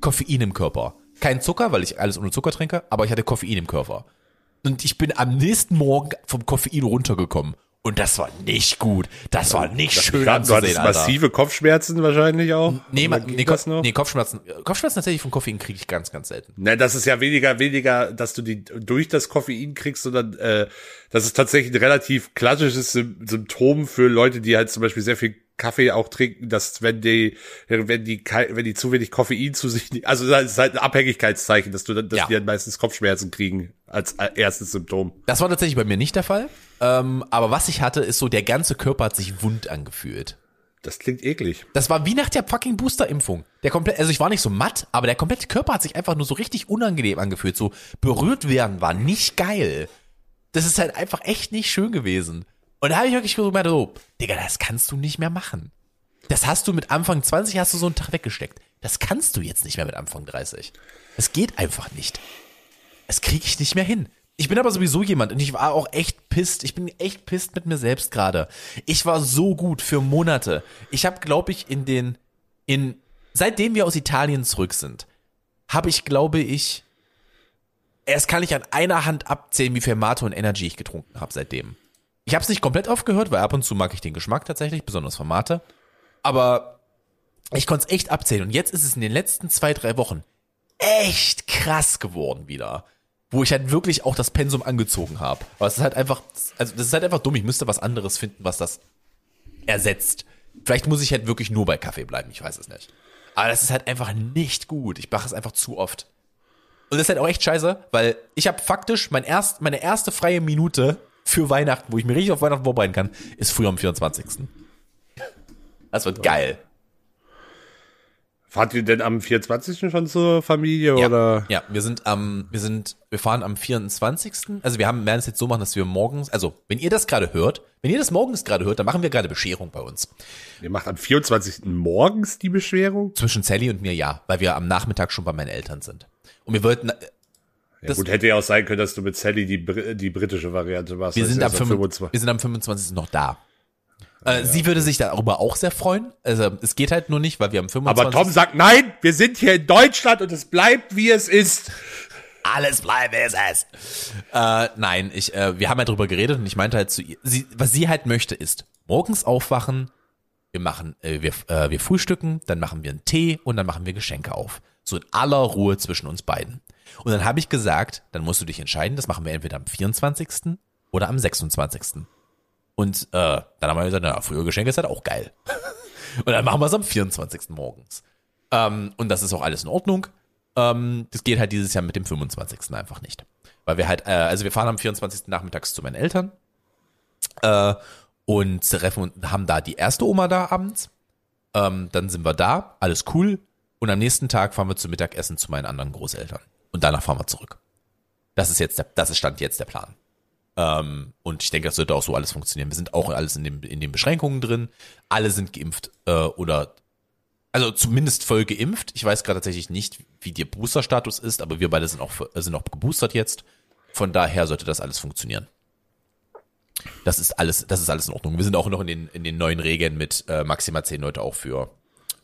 Koffein im Körper. Kein Zucker, weil ich alles ohne Zucker trinke, aber ich hatte Koffein im Körper. Und ich bin am nächsten Morgen vom Koffein runtergekommen. Und das war nicht gut. Das war nicht schön Grad, du anzusehen, hattest Alter. massive Kopfschmerzen wahrscheinlich auch. Nee, Oder ma, ging nee, das Kopf, nee, Kopfschmerzen. Kopfschmerzen tatsächlich von Koffein kriege ich ganz, ganz selten. Ne, das ist ja weniger, weniger, dass du die durch das Koffein kriegst, sondern äh, das ist tatsächlich ein relativ klassisches Sym Symptom für Leute, die halt zum Beispiel sehr viel Kaffee auch trinken, dass wenn die, wenn die, wenn die zu wenig Koffein zu sich, also das ist halt ein Abhängigkeitszeichen, dass du dann, dass Ja. die dann meistens Kopfschmerzen kriegen als äh, erstes Symptom. Das war tatsächlich bei mir nicht der Fall. Ähm, aber was ich hatte, ist so, der ganze Körper hat sich wund angefühlt. Das klingt eklig. Das war wie nach der fucking Boosterimpfung. Der komplett, also ich war nicht so matt, aber der komplette Körper hat sich einfach nur so richtig unangenehm angefühlt. So berührt werden war nicht geil. Das ist halt einfach echt nicht schön gewesen. Und da habe ich wirklich gemeint, so, Digga, das kannst du nicht mehr machen. Das hast du mit Anfang 20, hast du so einen Tag weggesteckt. Das kannst du jetzt nicht mehr mit Anfang 30. Es geht einfach nicht. Das kriege ich nicht mehr hin. Ich bin aber sowieso jemand und ich war auch echt pisst. Ich bin echt pisst mit mir selbst gerade. Ich war so gut für Monate. Ich habe, glaube ich, in den in seitdem wir aus Italien zurück sind, habe ich, glaube ich, erst kann ich an einer Hand abzählen, wie viel Mate und Energy ich getrunken habe seitdem. Ich habe es nicht komplett aufgehört, weil ab und zu mag ich den Geschmack tatsächlich, besonders von Mate. Aber ich konnte es echt abzählen. Und jetzt ist es in den letzten zwei, drei Wochen echt krass geworden wieder. Wo ich halt wirklich auch das Pensum angezogen habe. Aber es ist halt einfach, also das ist halt einfach dumm. Ich müsste was anderes finden, was das ersetzt. Vielleicht muss ich halt wirklich nur bei Kaffee bleiben, ich weiß es nicht. Aber das ist halt einfach nicht gut. Ich mache es einfach zu oft. Und das ist halt auch echt scheiße, weil ich habe faktisch mein erst, meine erste freie Minute für Weihnachten, wo ich mir richtig auf Weihnachten vorbereiten kann, ist früh am 24. Das wird geil. Fahrt ihr denn am 24. schon zur Familie Ja, oder? ja, wir sind am, wir sind, wir fahren am 24. Also wir haben, werden es jetzt so machen, dass wir morgens, also wenn ihr das gerade hört, wenn ihr das morgens gerade hört, dann machen wir gerade Bescherung bei uns. Ihr macht am 24. morgens die Beschwerung? Zwischen Sally und mir ja, weil wir am Nachmittag schon bei meinen Eltern sind. Und wir wollten, Ja, Das- gut, hätte ja auch sein können, dass du mit Sally die, die britische Variante machst. wir sind, am erst 25, wir sind am 25. noch da. Äh, sie würde sich darüber auch sehr freuen. Also es geht halt nur nicht, weil wir am 25. Aber Tom sagt, nein, wir sind hier in Deutschland und es bleibt, wie es ist. alles bleibt, wie es ist. Äh, nein, ich, äh, wir haben halt drüber geredet und ich meinte halt zu ihr, sie, was sie halt möchte ist, morgens aufwachen, wir machen, äh, wir, äh, wir frühstücken, dann machen wir einen Tee und dann machen wir Geschenke auf. So in aller Ruhe zwischen uns beiden. Und dann habe ich gesagt, dann musst du dich entscheiden, das machen wir entweder am 24. oder am 26. Und äh, dann haben wir gesagt, na, frühe Geschenke ist halt auch geil. <laughs> und dann machen wir es am 24. morgens. Ähm, und das ist auch alles in Ordnung. Ähm, das geht halt dieses Jahr mit dem 25. einfach nicht. Weil wir halt, äh, also wir fahren am 24. nachmittags zu meinen Eltern äh, und treffen und haben da die erste Oma da abends. Ähm, dann sind wir da, alles cool. Und am nächsten Tag fahren wir zum Mittagessen zu meinen anderen Großeltern. Und danach fahren wir zurück. Das ist jetzt der, das ist Stand jetzt der Plan. Ähm, und ich denke, das sollte auch so alles funktionieren. Wir sind auch alles in, dem, in den Beschränkungen drin. Alle sind geimpft äh, oder also zumindest voll geimpft. Ich weiß gerade tatsächlich nicht, wie der Booster-Status ist, aber wir beide sind auch, sind auch geboostert jetzt. Von daher sollte das alles funktionieren. Das ist alles, das ist alles in Ordnung. Wir sind auch noch in den, in den neuen Regeln mit äh, maximal zehn Leute auch für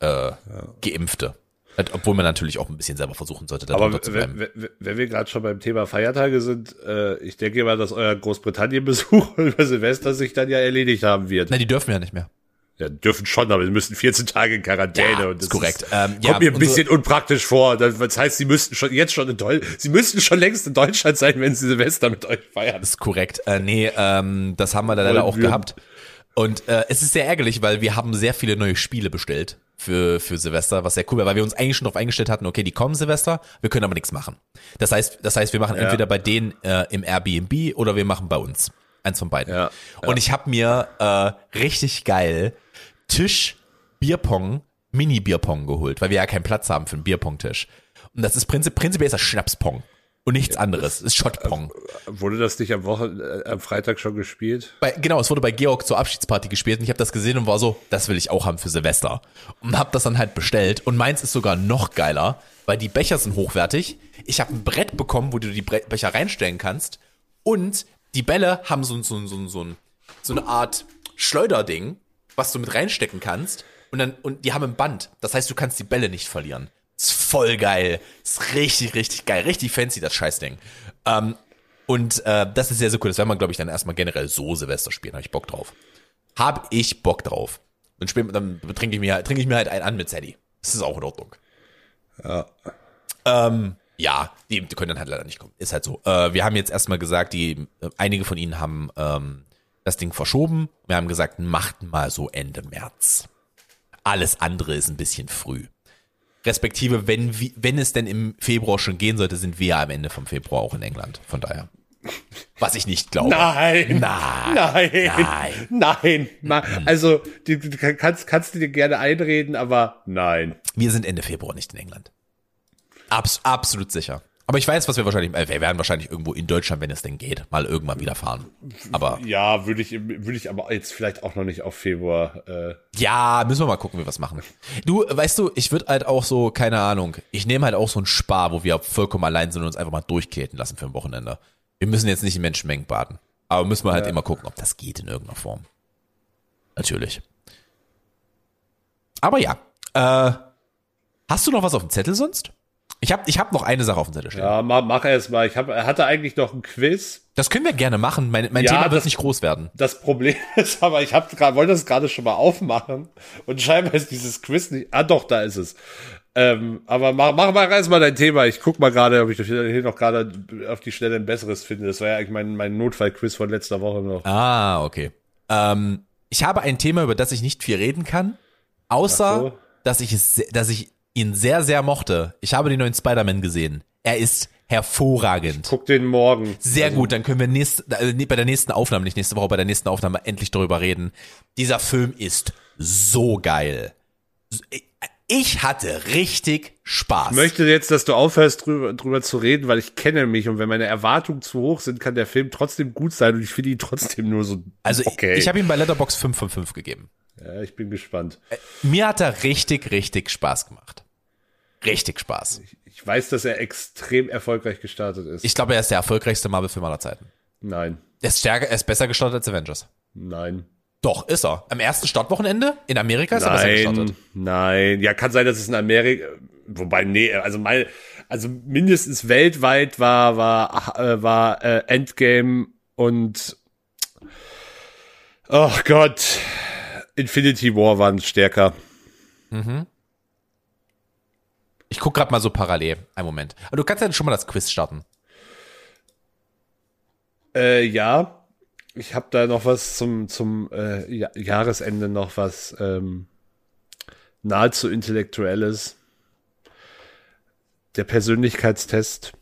äh, Geimpfte. Halt, Obwohl man natürlich auch ein bisschen selber versuchen sollte, da Aber zu bleiben. wenn, wenn, wenn wir gerade schon beim Thema Feiertage sind, äh, ich denke mal, dass euer Großbritannien-Besuch <laughs> über Silvester sich dann ja erledigt haben wird. Nein, die dürfen ja nicht mehr. Ja, dürfen schon, aber sie müssen 14 Tage in Quarantäne. Ja, und das ist korrekt. Ist, Ähm, kommt ja, mir ein bisschen unpraktisch vor. Das heißt, sie müssten schon jetzt schon in Deutschland, sie müssten schon längst in Deutschland sein, wenn sie Silvester mit euch feiern. Das ist korrekt. Äh, nee, ähm, das haben wir da leider auch wir- gehabt. Und äh, es ist sehr ärgerlich, weil wir haben sehr viele neue Spiele bestellt für, für Silvester, was sehr cool war, weil wir uns eigentlich schon darauf eingestellt hatten, okay, die kommen Silvester, wir können aber nichts machen. Das heißt, das heißt, wir machen entweder bei denen äh, im Airbnb oder wir machen bei uns. Eins von beiden. Ja, Und ich habe mir äh, richtig geil Tisch Bierpong, Mini-Bierpong geholt, weil wir ja keinen Platz haben für einen Bierpong-Tisch. Und das ist prinzip, prinzipiell ist das Schnapspong. Und nichts anderes. ist Schottpong. Wurde das nicht am Wochen, äh, am Freitag schon gespielt? Bei, genau, es wurde bei Georg zur Abschiedsparty gespielt und ich habe das gesehen und war so, das will ich auch haben für Silvester. Und habe das dann halt bestellt und meins ist sogar noch geiler, weil die Becher sind hochwertig. Ich habe ein Brett bekommen, wo du die Bre Becher reinstellen kannst und die Bälle haben so, so, so, so, so eine Art Schleuderding, was du mit reinstecken kannst und dann und die haben ein Band. Das heißt, du kannst die Bälle nicht verlieren. Ist voll geil. Ist richtig, richtig geil. Richtig fancy, das Scheißding. Ähm, und äh, das ist sehr, sehr cool. Das werden wir, glaube ich, dann erstmal generell so Silvester spielen. Habe ich Bock drauf. Hab ich Bock drauf. Und später, dann trinke ich mir, trinke ich mir halt einen an mit Sadie. Das ist auch in Ordnung. Ja. Ähm, ja, die, die können dann halt leider nicht kommen. Ist halt so. Äh, wir haben jetzt erstmal gesagt, die, einige von ihnen haben ähm, das Ding verschoben. Wir haben gesagt, macht mal so Ende März. Alles andere ist ein bisschen früh. Respektive, wenn, wie- wenn es denn im Februar schon gehen sollte, sind wir ja am Ende vom Februar auch in England. Von daher. Was ich nicht glaube. Nein. Nein. Nein. Nein. Nein. Ma- Also, du, du kannst, kannst du dir gerne einreden, aber nein. Wir sind Ende Februar nicht in England. Abs absolut sicher. Aber ich weiß, was wir wahrscheinlich, äh, wir werden wahrscheinlich irgendwo in Deutschland, wenn es denn geht, mal irgendwann wieder fahren. Aber Ja, würde ich, würde ich aber jetzt vielleicht auch noch nicht auf Februar. Äh, ja, müssen wir mal gucken, wie wir was machen. Du, weißt du, ich würde halt auch so, keine Ahnung, ich nehme halt auch so einen Spar, wo wir vollkommen allein sind und uns einfach mal durchketen lassen für ein Wochenende. Wir müssen jetzt nicht in Menschenmengen baden. Aber müssen wir halt immer gucken, ob das geht in irgendeiner Form. Natürlich. Aber ja, äh, Hast du noch was auf dem Zettel sonst? Ich habe ich hab noch eine Sache auf dem Zettel stehen. Ja, mach, mach erst mal. Ich hab, hatte eigentlich noch ein Quiz. Das können wir gerne machen. Mein, mein Ja, Thema wird das- nicht groß werden. Das Problem <laughs> ist aber, ich hab grad, wollte das gerade schon mal aufmachen und scheinbar ist dieses Quiz nicht. Ah, doch, da ist es. Ähm, aber mach, mach mal erstmal dein Thema. Ich guck mal gerade, ob ich hier noch gerade auf die Schnelle ein besseres finde. Das war ja eigentlich mein, mein Notfallquiz von letzter Woche noch. Ah, okay. Ähm, ich habe ein Thema, über das ich nicht viel reden kann, außer, so. dass ich es, dass ich ihn sehr, sehr mochte. Ich habe den neuen Spider-Man gesehen. Er ist hervorragend. Guck den morgen. Sehr gut, dann können wir nächst, äh, bei der nächsten Aufnahme, nicht nächste Woche, bei der nächsten Aufnahme endlich darüber reden. Dieser Film ist so geil. Ich hatte richtig Spaß. Ich möchte jetzt, dass du aufhörst, drüber, drüber zu reden, weil ich kenne mich und wenn meine Erwartungen zu hoch sind, kann der Film trotzdem gut sein und ich finde ihn trotzdem nur so also okay. ich, ich habe ihm bei Letterbox 5 von 5 gegeben. ja, ich bin gespannt. Mir hat er richtig, richtig Spaß gemacht. Richtig Spaß. Ich weiß, dass er extrem erfolgreich gestartet ist. Ich glaube, er ist der erfolgreichste Marvel-Film aller Zeiten. nein, Er ist stärker, er ist besser gestartet als Avengers. nein. Doch, ist er. Am ersten Startwochenende in Amerika ist er besser Nein, gestartet. nein. Ja, kann sein, dass es in Amerika, wobei, nee, also mal, also mindestens weltweit war, war, äh, war äh, Endgame und, oh Gott, Infinity War waren stärker. Ich guck gerade mal so parallel. Einen Moment. Aber du kannst ja schon mal das Quiz starten. Äh, ja, ich habe da noch was zum, zum äh, ja Jahresende noch was ähm, nahezu intellektuelles. Der Persönlichkeitstest.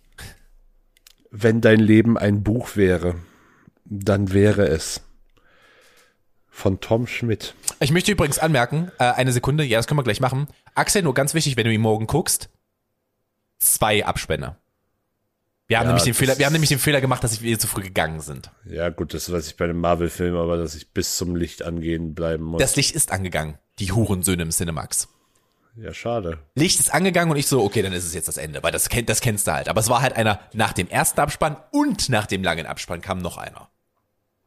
Wenn dein Leben ein Buch wäre, dann wäre es von Tom Schmidt. Ich möchte übrigens anmerken, äh, eine Sekunde, ja, das können wir gleich machen. Axel, nur ganz wichtig, wenn du ihn morgen guckst, zwei Abspänne. Wir haben, Ja, nämlich den Fehler, wir haben nämlich den Fehler gemacht, dass wir zu früh gegangen sind. Ja, gut, das weiß ich bei dem Marvel-Film, aber dass ich bis zum Licht angehen bleiben muss. Das Licht ist angegangen. Die Hurensöhne im Cinemax. ja, schade. Licht ist angegangen und ich so, okay, dann ist es jetzt das Ende, weil das, das kennst du halt. Aber es war halt einer nach dem ersten Abspann und nach dem langen Abspann kam noch einer.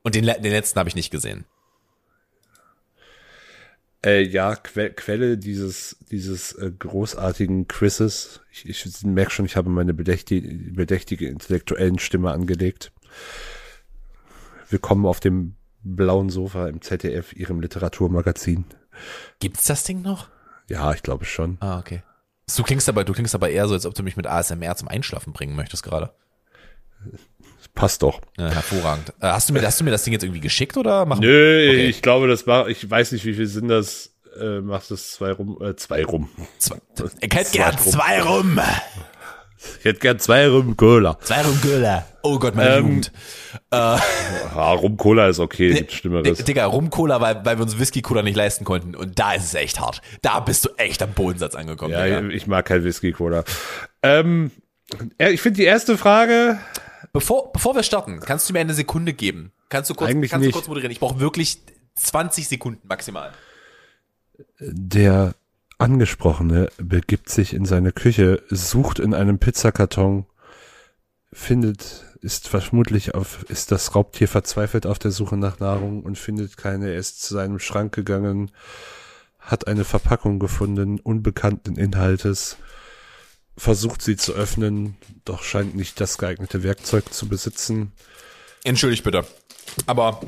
Und den, den letzten habe ich nicht gesehen. Äh, ja, que Quelle dieses, dieses äh, großartigen Quizzes. Ich, ich merke schon, ich habe meine bedächtige, bedächtige intellektuellen Stimme angelegt. Willkommen auf dem blauen Sofa im ZDF, Ihrem Literaturmagazin. Gibt's das Ding noch? Ja, ich glaube schon. Ah, okay. Du klingst aber, du klingst aber eher so, als ob du mich mit ASMR zum Einschlafen bringen möchtest gerade. Passt doch. Ja, hervorragend. Äh, hast du mir, hast du mir das Ding jetzt irgendwie geschickt oder machen? Nö, Okay. ich glaube, das war, ich weiß nicht, wie viel Sinn das äh, macht das zwei rum, äh, zwei rum. Zwei, ich hätte Zwei gern rum. zwei rum. Ich hätte gern zwei rum Cola. Zwei rum Göller. Oh Gott, meine Ähm, Jugend. Ah, rum Cola ist okay, gibt Schlimmeres. Di- Digga, rum Cola, weil, weil wir uns Whisky Cola nicht leisten konnten. Und da ist es echt hart. Da bist du echt am Bodensatz angekommen. Ja, Digga. ich mag kein Whisky Cola. Ähm, ja, ich finde die erste Frage, Bevor, bevor wir starten, kannst du mir eine Sekunde geben? Kannst du kurz, Eigentlich kannst du nicht. kurz moderieren? Ich brauche wirklich 20 Sekunden maximal. Der Angesprochene begibt sich in seine Küche, sucht in einem Pizzakarton, findet, ist vermutlich auf, ist das Raubtier verzweifelt auf der Suche nach Nahrung und findet keine, er ist zu seinem Schrank gegangen, hat eine Verpackung gefunden, unbekannten Inhaltes, versucht sie zu öffnen, doch scheint nicht das geeignete Werkzeug zu besitzen. Entschuldigt bitte. Aber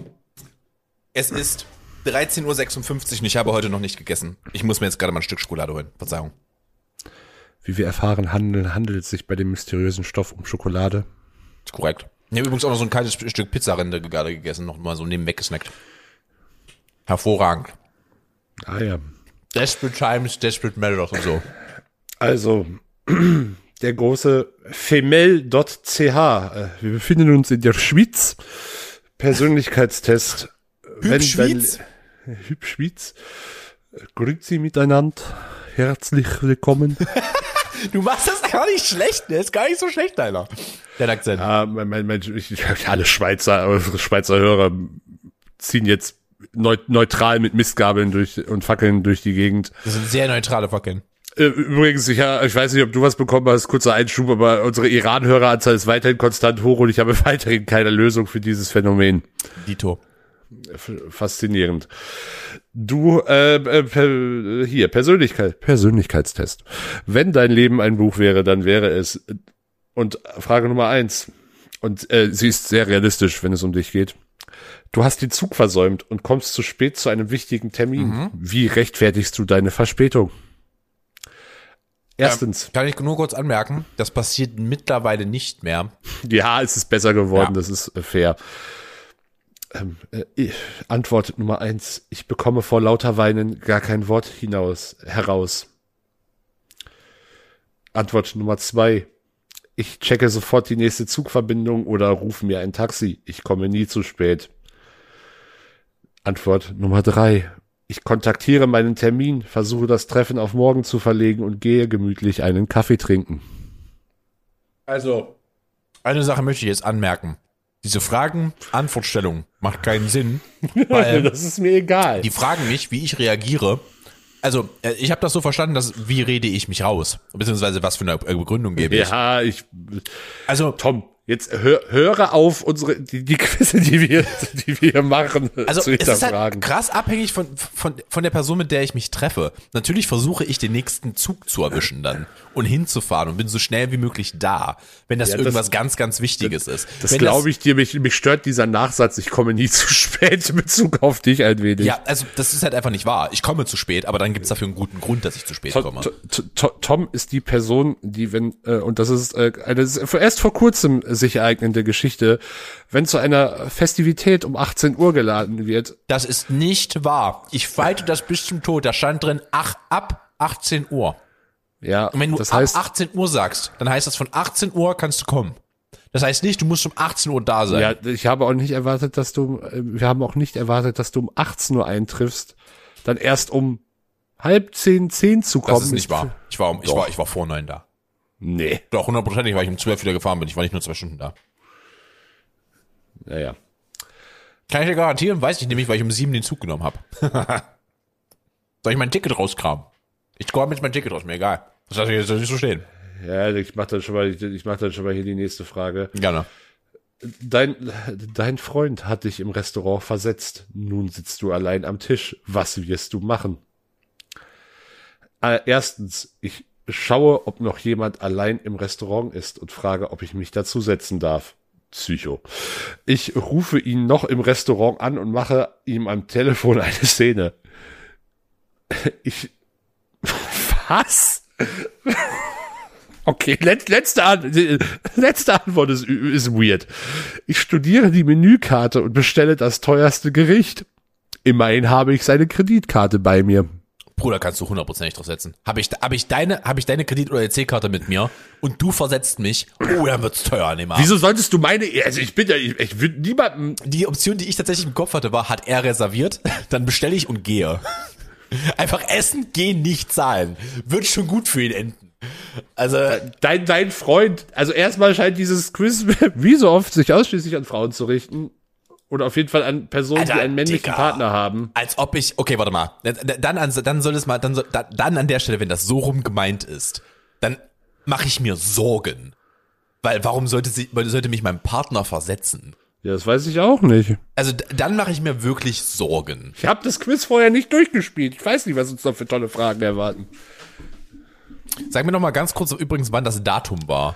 es ist 13.56 Uhr und ich habe heute noch nicht gegessen. Ich muss mir jetzt gerade mal ein Stück Schokolade holen. Verzeihung. Wie wir erfahren, handeln, handelt es sich bei dem mysteriösen Stoff um Schokolade. Ist korrekt. Ich habe übrigens auch noch so ein kaltes Stück Pizzarinde gerade gegessen, noch mal so nebenweg gesnackt. Hervorragend. Ah ja. Desperate Times, Desperate Measures und so. Also, <clears throat> der große femel.ch. Äh, Wir befinden uns in der Schweiz. Persönlichkeitstest. Hübschweiz. Äh, <laughs> Grüezi miteinander. Herzlich willkommen. <laughs> Du machst das gar nicht schlecht, der ist gar nicht so schlecht, deiner. Der Akzent. ah, mein, mein, mein, ich, alle Schweizer, Schweizer Hörer ziehen jetzt neu, neutral mit Mistgabeln durch und Fackeln durch die Gegend. Das sind sehr neutrale Fucking. Äh, Übrigens, ich, ja, ich weiß nicht, ob du was bekommen hast, kurzer Einschub, aber unsere Iran-Höreranzahl ist weiterhin konstant hoch und ich habe <laughs> weiterhin keine Lösung für dieses Phänomen. Dito. Faszinierend. Du, äh, äh, per, hier, Persönlichkeit, Persönlichkeitstest. Wenn dein Leben ein Buch wäre, dann wäre es, und Frage Nummer eins, und äh, sie ist sehr realistisch, wenn es um dich geht. Du hast den Zug versäumt und kommst zu spät zu einem wichtigen Termin. Wie rechtfertigst du deine Verspätung? Erstens, Kann ich nur kurz anmerken, das passiert mittlerweile nicht mehr. ja, es ist besser geworden, Ja. das ist äh, fair. Ähm, äh, ich- Antwort Nummer eins. Ich bekomme vor lauter Weinen gar kein Wort hinaus, heraus. Antwort Nummer zwei. Ich checke sofort die nächste Zugverbindung oder rufe mir ein Taxi. Ich komme nie zu spät. Antwort Nummer drei. Ich kontaktiere meinen Termin, versuche das Treffen auf morgen zu verlegen und gehe gemütlich einen Kaffee trinken. Also, eine Sache möchte ich jetzt anmerken. Diese Fragen-Antwortstellung macht keinen Sinn, <laughs> weil das ist mir egal. die fragen mich, wie ich reagiere. Also, äh, ich habe das so verstanden, dass wie rede ich mich raus, beziehungsweise was für eine Begründung gebe ich. Ja, ich, Also, Tom, jetzt hör, höre auf, unsere, die, die Quizze, die wir, die wir machen, also zu es ist halt hinterfragen. krass abhängig von, von, von der Person, mit der ich mich treffe. Natürlich versuche ich den nächsten Zug zu erwischen dann und hinzufahren und bin so schnell wie möglich da, wenn das Ja, das- irgendwas ganz, ganz Wichtiges ist. das glaube ich dir, mich, mich stört dieser Nachsatz, ich komme nie <laughs> zu spät in Bezug auf dich ein wenig. Ja, also das ist halt einfach nicht wahr. Ich komme zu spät, aber dann gibt's dafür einen guten Grund, dass ich zu spät Tom, komme. Tom- Tom- Tom ist die Person, die, wenn, äh, und das ist äh, eine erst vor kurzem sich ereignende Geschichte, wenn zu einer Festivität um 18 Uhr geladen wird, Das ist nicht wahr. Ich feite das bis zum Tod. Da stand drin, ach, ab 18 Uhr. ja, Und wenn du das heißt, ab 18 Uhr sagst, dann heißt das von 18 Uhr kannst du kommen. Das heißt nicht, du musst um 18 Uhr da sein. Ja, ich habe auch nicht erwartet, dass du, äh, wir haben auch nicht erwartet, dass du um 18 Uhr eintriffst, dann erst um halb zehn, zehn zu kommen. das ist nicht wahr. Ich war, um, ich war, ich war vor neun da. Nee. Doch, hundertprozentig, weil ich um 12 wieder gefahren bin. Ich war nicht nur zwei Stunden da. Naja. Kann ich dir garantieren, weiß ich nämlich, weil ich um sieben den Zug genommen habe. <laughs> Soll ich mein Ticket rauskramen? Ich komme jetzt mein Ticket raus, mir egal. Das lasse ich jetzt nicht so stehen. Ja, ich mach dann schon mal, ich, dann schon mal hier die nächste Frage. Gerne. Dein, dein Freund hat dich im Restaurant versetzt. Nun sitzt du allein am Tisch. Was wirst du machen? Äh, erstens, ich schaue, ob noch jemand allein im Restaurant ist und frage, ob ich mich dazu setzen darf. Psycho. Ich rufe ihn noch im Restaurant an und mache ihm am Telefon eine Szene. <laughs> Ich. Was? Okay, let, letzte, An letzte Antwort ist, ist weird. Ich studiere die Menükarte und bestelle das teuerste Gericht. Immerhin habe ich seine Kreditkarte bei mir. Bruder, kannst du hundertprozentig drauf setzen. Habe ich, hab ich deine, habe ich deine Kredit- oder EC-Karte mit mir und du versetzt mich, oh, dann wird's teuer an dem Abend. Wieso solltest du meine, also ich bin ja, ich, ich würde niemanden, Die Option, die ich tatsächlich im Kopf hatte, war, hat er reserviert, <laughs> dann bestelle ich und gehe. <laughs> Einfach essen, gehen, nicht zahlen. Wird schon gut für ihn enden. Also, dein, dein Freund, also erstmal scheint dieses Quiz <laughs> wie so oft sich ausschließlich an Frauen zu richten. Oder auf jeden Fall an Personen, Alter, die einen männlichen Digga. Partner haben. als ob ich, okay, warte mal. Dann, an, dann soll es mal, dann, soll, dann- an der Stelle, wenn das so rum gemeint ist, dann mache ich mir Sorgen. Weil warum sollte sie, sollte mich mein Partner versetzen? Ja, das weiß ich auch nicht. Also dann mache ich mir wirklich Sorgen. Ich habe das Quiz vorher nicht durchgespielt. Ich weiß nicht, was uns noch für tolle Fragen erwarten. Sag mir noch mal ganz kurz übrigens, wann das Datum war.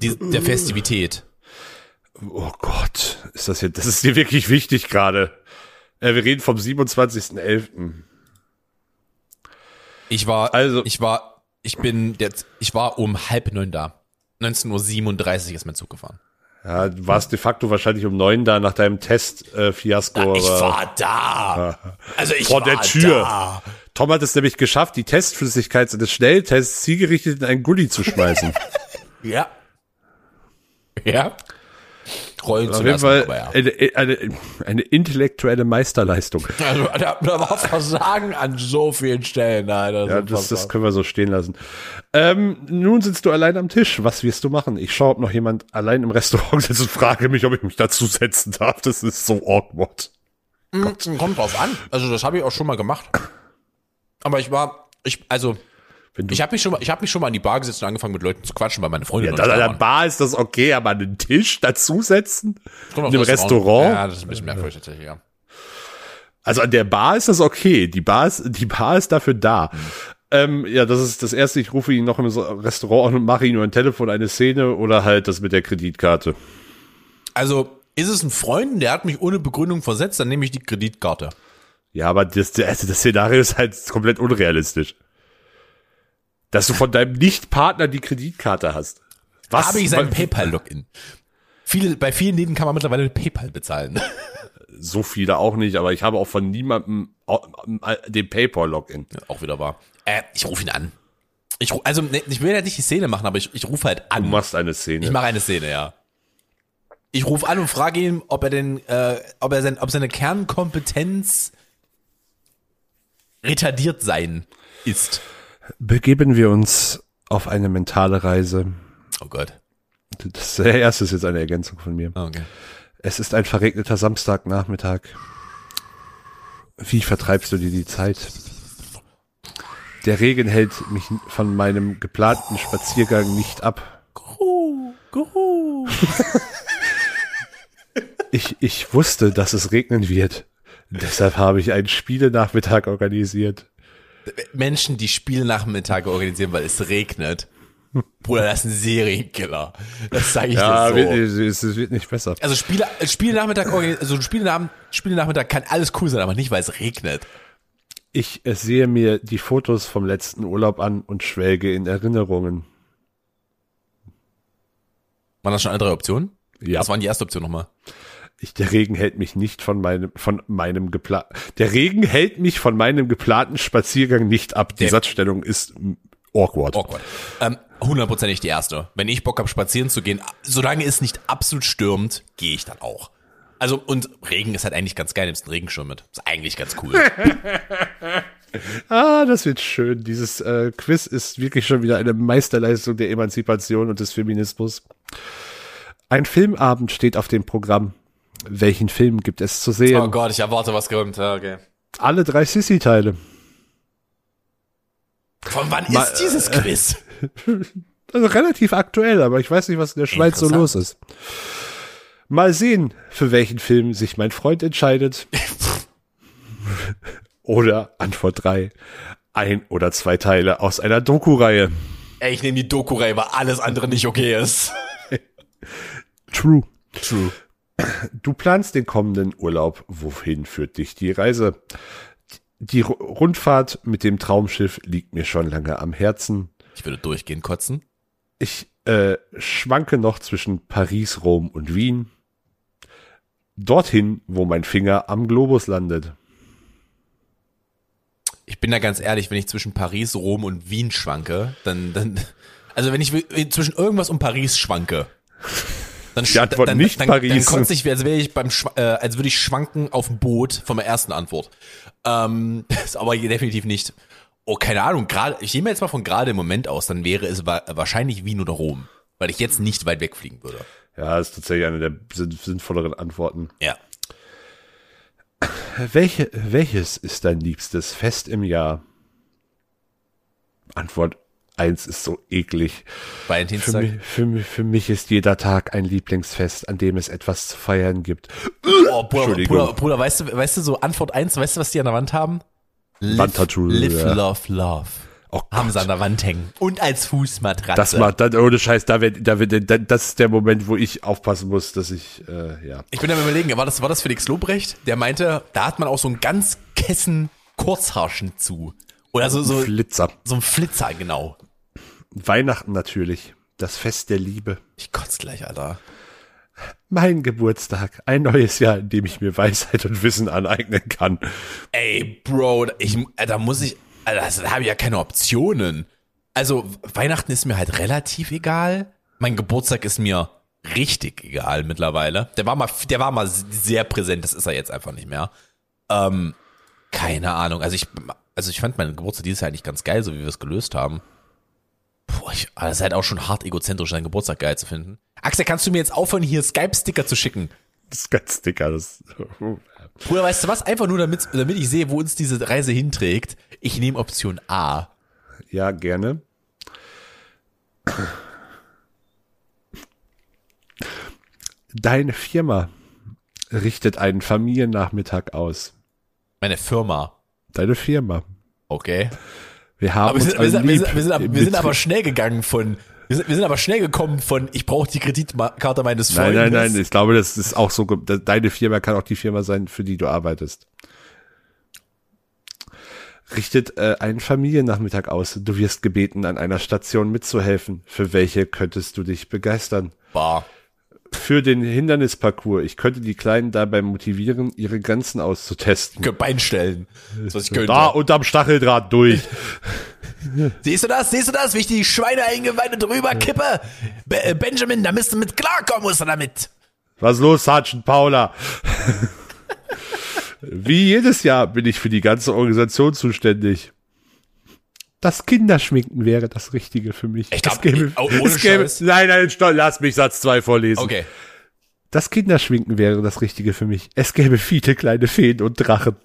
Die, der Festivität. Oh Gott, ist das hier, das ist dir wirklich wichtig gerade. Äh, wir reden vom 27.11. Ich war, Also- ich war, ich bin, jetzt, ich war um halb neun da. 19.37 Uhr ist mein Zug gefahren. Ja, du warst de facto wahrscheinlich um neun da nach deinem Test-Fiasko. Ich aber war da. <laughs> Also ich vor war der Tür. da. Tom hat es nämlich geschafft, die Testflüssigkeit seines Schnelltests zielgerichtet in einen Gully zu schmeißen. <laughs> Ja. Ja. Rollen Auf zu jeden lassen, Fall aber ja. eine, eine, eine intellektuelle Meisterleistung. <laughs> Also, da, da war Versagen an so vielen Stellen, Alter. Ja, das, das können wir so stehen lassen. Ähm, nun sitzt du allein am Tisch. Was wirst du machen? Ich schaue, ob noch jemand allein im Restaurant sitzt und frage mich, ob ich mich dazu setzen darf. Das ist so awkward. Kommt drauf an. Also das habe ich auch schon mal gemacht. Aber ich war, ich, also, Ich habe mich, schon mal- ich hab mich schon mal an die Bar gesetzt und angefangen mit Leuten zu quatschen, weil meine Freunde ja, nicht an da der. Bar ist das okay, aber einen Tisch dazusetzen? In einem Restaurant? Ja, das ist ein bisschen merkwürdig tatsächlich, ja. Also an der Bar ist das okay. Die Bar ist, die Bar ist dafür da. Ähm, ja, das ist das erste. Ich rufe ihn noch in das Restaurant an und mache ihm nur ein Telefon eine Szene oder halt das mit der Kreditkarte. Also, ist es ein Freund, der hat mich ohne Begründung versetzt, dann nehme ich die Kreditkarte. Ja, aber das, also das Szenario ist halt komplett unrealistisch. Dass du von deinem Nicht-Partner die Kreditkarte hast. Was? Habe ich sein PayPal-Login. Viele, bei vielen Läden kann man mittlerweile mit PayPal bezahlen. <laughs> So viele auch nicht, aber ich habe auch von niemandem au- den PayPal-Login. Auch wieder wahr. Äh, ich rufe ihn an. Ich, also, ne, ich will ja nicht die Szene machen, aber ich, ich rufe halt Du an. machst eine Szene. Ich mache eine Szene, ja. Ich rufe an und frage ihn, ob er denn, äh, ob er sein, ob seine Kernkompetenz retardiert sein ist. Begeben wir uns auf eine mentale Reise. Oh Gott. Das erste ist jetzt eine Ergänzung von mir. Ah, Okay. Es ist ein verregneter Samstagnachmittag. Wie vertreibst du dir die Zeit? Der Regen hält mich von meinem geplanten Spaziergang nicht ab. Guru, Guru. <laughs> Ich, ich wusste, dass es regnen wird. Deshalb habe ich einen Spielenachmittag organisiert. Menschen, die Spielnachmittage organisieren, weil es regnet. Bruder, das ist ein Serienkiller. Das sage ich Ja, dir so. es, es wird nicht besser. Also Spiele, Spielnachmittag, also ein Spielnachmittag, Spielnachmittag kann alles cool sein, aber nicht, weil es regnet. Ich äh, sehe mir die Fotos vom letzten Urlaub an und schwelge in Erinnerungen. Waren das schon alle drei Optionen? Ja. Was waren die erste Option nochmal? Ich, der Regen hält mich nicht von meinem, von meinem gepla Der Regen hält mich von meinem geplanten Spaziergang nicht ab. Die Der- Satzstellung ist awkward. Awkward. Ähm, hundertprozentig die erste. Wenn ich Bock habe, spazieren zu gehen, solange es nicht absolut stürmt, gehe ich dann auch. Also, und Regen ist halt eigentlich ganz geil, nimmst einen Regenschirm mit. Ist eigentlich ganz cool. <laughs> Ah, das wird schön. Dieses äh, Quiz ist wirklich schon wieder eine Meisterleistung der Emanzipation und des Feminismus. Ein Filmabend steht auf dem Programm. Welchen Film gibt es zu sehen? oh Gott, ich erwarte, was kommt. Ja, okay. Alle drei Sissy-Teile. Von wann Ma- ist dieses <laughs> Quiz? Also relativ aktuell, aber ich weiß nicht, was in der Schweiz so los ist. Mal sehen, für welchen Film sich mein Freund entscheidet. <laughs> oder Antwort drei: Ein oder zwei Teile aus einer Doku-Reihe. Ey, ich nehme die Doku-Reihe, weil alles andere nicht okay ist. <laughs> True. True. Du planst den kommenden Urlaub. Wohin führt dich die Reise? Die Ru- Rundfahrt mit dem Traumschiff liegt mir schon lange am Herzen. Ich würde durchgehend kotzen. Ich äh, schwanke noch zwischen Paris, Rom und Wien. Dorthin, wo mein Finger am Globus landet. Ich bin da ganz ehrlich, wenn ich zwischen Paris, Rom und Wien schwanke, dann, dann, also wenn ich wi- zwischen irgendwas und Paris schwanke, dann, Die Antwort dann, nicht dann, Paris. dann kotze ich, als wäre ich beim, äh, als würde ich schwanken auf dem Boot von der ersten Antwort. Ähm, <laughs> das ist aber definitiv nicht. Oh, keine Ahnung, gerade, ich mir jetzt mal von gerade im Moment aus, dann wäre es wa wahrscheinlich Wien oder Rom, weil ich jetzt nicht weit wegfliegen würde. Ja, ist tatsächlich eine der sinn- sinnvolleren Antworten. Ja. Welche, welches ist dein liebstes Fest im Jahr? Antwort eins ist so eklig. Für Valentinstag. mich, für, mich, für mich ist jeder Tag ein Lieblingsfest, an dem es etwas zu feiern gibt. Oh, Bruder. Bruder, Bruder, weißt du, weißt du, so Antwort eins, weißt du, was die an der Wand haben? Live, live ja. love, love. Oh Haben sie an der Wand hängen. Und als Fußmatratze. Das macht dann ohne Scheiß, da wird, da wird, da, das ist der Moment, wo ich aufpassen muss, dass ich, äh, ja. Ich bin am überlegen, war das, war das Felix Lobrecht? Der meinte, da hat man auch so einen ganz kessen Kurzhaarschen zu. Oder so, so, Flitzer. so ein Flitzer, genau. Weihnachten natürlich. Das Fest der Liebe. Ich kotze gleich, Alter. Mein Geburtstag. Ein neues Jahr, in dem ich mir Weisheit und Wissen aneignen kann. Ey, Bro, ich, äh, da muss ich, Alter, also, da habe ich ja keine Optionen. Also, Weihnachten ist mir halt relativ egal. Mein Geburtstag ist mir richtig egal mittlerweile. Der war mal, der war mal sehr präsent, das ist er jetzt einfach nicht mehr. Ähm, keine Ahnung. Also ich, also ich fand meinen Geburtstag dieses Jahr eigentlich ganz geil, so wie wir es gelöst haben. Boah, ich, aber das ist halt auch schon hart egozentrisch, seinen Geburtstag geil zu finden. Axel, kannst du mir jetzt aufhören, hier Skype-Sticker zu schicken? Dicker. Das, Bruder, weißt du was? Einfach nur, damit, damit ich sehe, wo uns diese Reise hinträgt. Ich nehme Option A. Ja, gerne. Deine Firma richtet einen Familiennachmittag aus. Meine Firma. Deine Firma. Okay. Wir haben Aber wir sind, wir sind, wir sind, wir sind, ab- im wir sind aber <laughs> schnell gegangen von, wir sind, wir sind aber schnell gekommen von, ich brauche die Kreditkarte meines Nein, Freundes. nein, nein. Ich glaube, das ist auch so. Deine Firma kann auch die Firma sein, für die du arbeitest. Richtet äh, einen Familiennachmittag aus. Du wirst gebeten, an einer Station mitzuhelfen. Für welche könntest du dich begeistern? Bar. Für den Hindernisparcours. Ich könnte die Kleinen dabei motivieren, ihre Grenzen auszutesten. Könnte Bein stellen. Das, was ich könnte. Da unterm Stacheldraht durch. <laughs> Siehst du das? Siehst du das? Wie ich die Schweineeingeweide drüber kippe? Be äh, Benjamin, da müsst du mit klarkommen, muss er damit. Was los, Sergeant Paula? <laughs> Wie jedes Jahr bin ich für die ganze Organisation zuständig. Das Kinderschminken wäre das Richtige für mich. Ich glaub, Es gäbe- oh, ohne es gäbe, Scheiß. nein, nein, stopp, lass mich Satz 2 vorlesen. Okay. Das Kinderschminken wäre das Richtige für mich. Es gäbe viele kleine Feen und Drachen.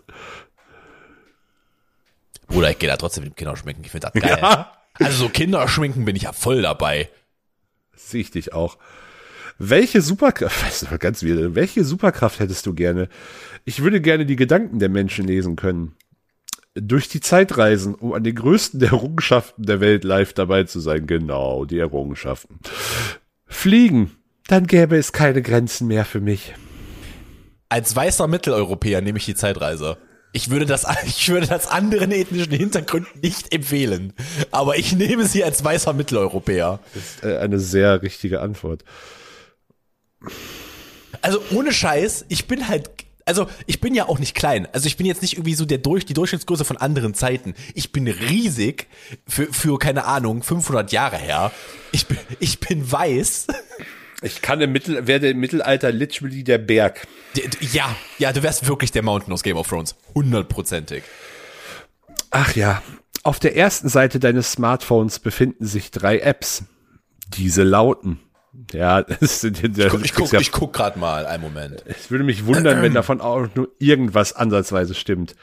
Bruder, ich gehe da trotzdem mit dem Kinderschminken. Ich finde das geil. Ja, Also so Kinderschminken bin ich ja voll dabei. sehe ich dich auch. Welche Superkraft, <laughs> weißt du, ganz wieder, welche Superkraft hättest du gerne? Ich würde gerne die Gedanken der Menschen lesen können. Durch die Zeit reisen, um an den größten Errungenschaften der Welt live dabei zu sein. Genau, die Errungenschaften. Fliegen, dann gäbe es keine Grenzen mehr für mich. Als weißer Mitteleuropäer nehme ich die Zeitreise. Ich würde das, <laughs> ich würde das anderen ethnischen Hintergründen nicht empfehlen. Aber ich nehme sie als weißer Mitteleuropäer. Äh, eine sehr richtige Antwort. Also ohne Scheiß, ich bin halt, also ich bin ja auch nicht klein. Also ich bin jetzt nicht irgendwie so der durch die Durchschnittsgröße von anderen Zeiten. Ich bin riesig für, für keine Ahnung 500 Jahre her. Ich bin, ich bin weiß. Ich kann im Mittel, werde im Mittelalter literally der Berg. Ja, ja, du wärst wirklich der Mountain aus Game of Thrones. Hundertprozentig. Ach ja, auf der ersten Seite deines Smartphones befinden sich drei Apps. Diese lauten. Ja, <laughs> das sind, Ich guck, ich guck, ich guck grad mal, einen Moment. es würde mich wundern, wenn davon auch nur irgendwas ansatzweise stimmt.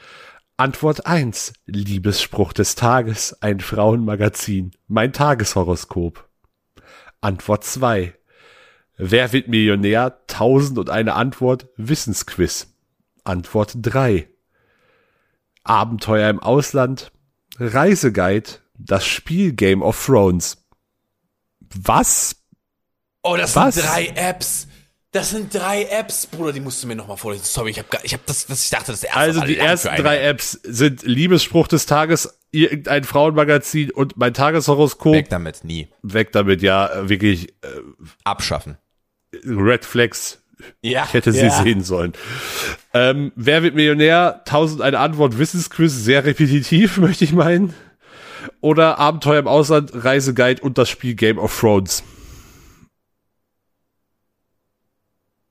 Antwort eins: Liebesspruch des Tages, ein Frauenmagazin, mein Tageshoroskop. Antwort zwei: Wer wird Millionär? Tausend und eine Antwort, Wissensquiz. Antwort drei: Abenteuer im Ausland, Reiseguide, das Spiel Game of Thrones. Was? Oh, das Was? sind drei Apps. Das sind drei Apps, Bruder, die musst du mir nochmal vorlesen. Sorry, ich habe ich hab das, was ich dachte, das erste Also die ersten drei App. Apps sind Liebesspruch des Tages, irgendein Frauenmagazin und mein Tageshoroskop. Weg Weg, damit, nie. damit, ja, wirklich äh, Abschaffen. Red Flags. Ja. Ich hätte sie ja. sehen sollen. Ähm, wer wird Millionär? Tausend eine Antwort, Wissensquiz, sehr repetitiv, <laughs> möchte ich meinen. Oder Abenteuer im Ausland, Reiseguide und das Spiel Game of Thrones.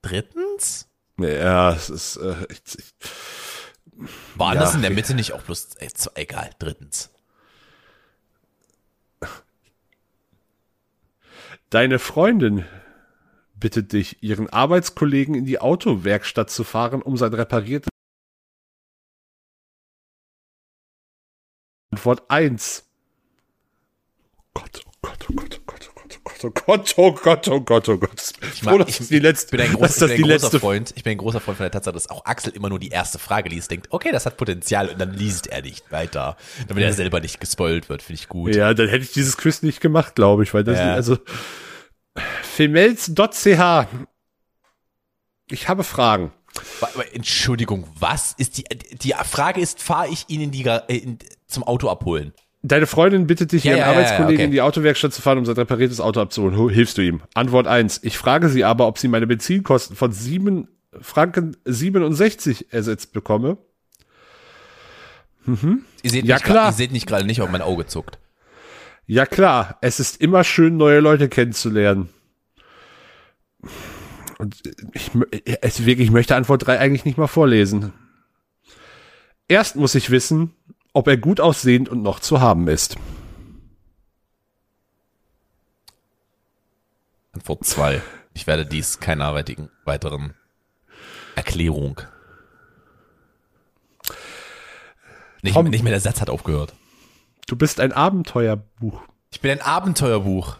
Drittens? Ja, es ist äh, ich, ich, War Ja. das in der Mitte nicht auch bloß, äh, egal, drittens. Deine Freundin bittet dich, ihren Arbeitskollegen in die Autowerkstatt zu fahren, um sein repariertes Antwort 1. Gott, oh Gott, oh Gott, oh Gott, oh Gott, oh Gott, oh Gott, oh Gott, oh Gott. Ich mag- ich- die letzte, bin ein, <laughs> groß, ich bin ein großer letzte Freund. Ich bin ein großer Freund von der Tatsache, dass auch Axel immer nur die erste Frage liest, denkt, okay, das hat Potenzial und dann liest er nicht weiter, damit er selber nicht gespoilt wird, finde ich gut. Ja, dann hätte ich dieses Quiz nicht gemacht, glaube ich, weil das, Ja. also, femels.ch. Ich habe Fragen. Entschuldigung, was ist die, die Frage ist, fahre ich ihn in die, äh, zum Auto abholen? Deine Freundin bittet dich, Ja, ihren ja, ja, Arbeitskollegen okay. in die Autowerkstatt zu fahren, um sein repariertes Auto abzuholen. Ho- Hilfst du ihm? Antwort eins: Ich frage sie aber, ob sie meine Benzinkosten von sieben Franken 67 ersetzt bekomme. Ihr seht, Ja, nicht klar. ihr seht nicht gerade nicht, ob mein Auge zuckt. Ja klar, es ist immer schön, neue Leute kennenzulernen. Und ich, wirklich, ich möchte Antwort drei eigentlich nicht mal vorlesen. Erst muss ich wissen, ob er gut aussehend und noch zu haben ist. Antwort zwei. Ich werde dies keiner weiteren Erklärung. Nicht, Tom. nicht mehr der Satz hat aufgehört. Du bist ein Abenteuerbuch. Ich bin ein Abenteuerbuch.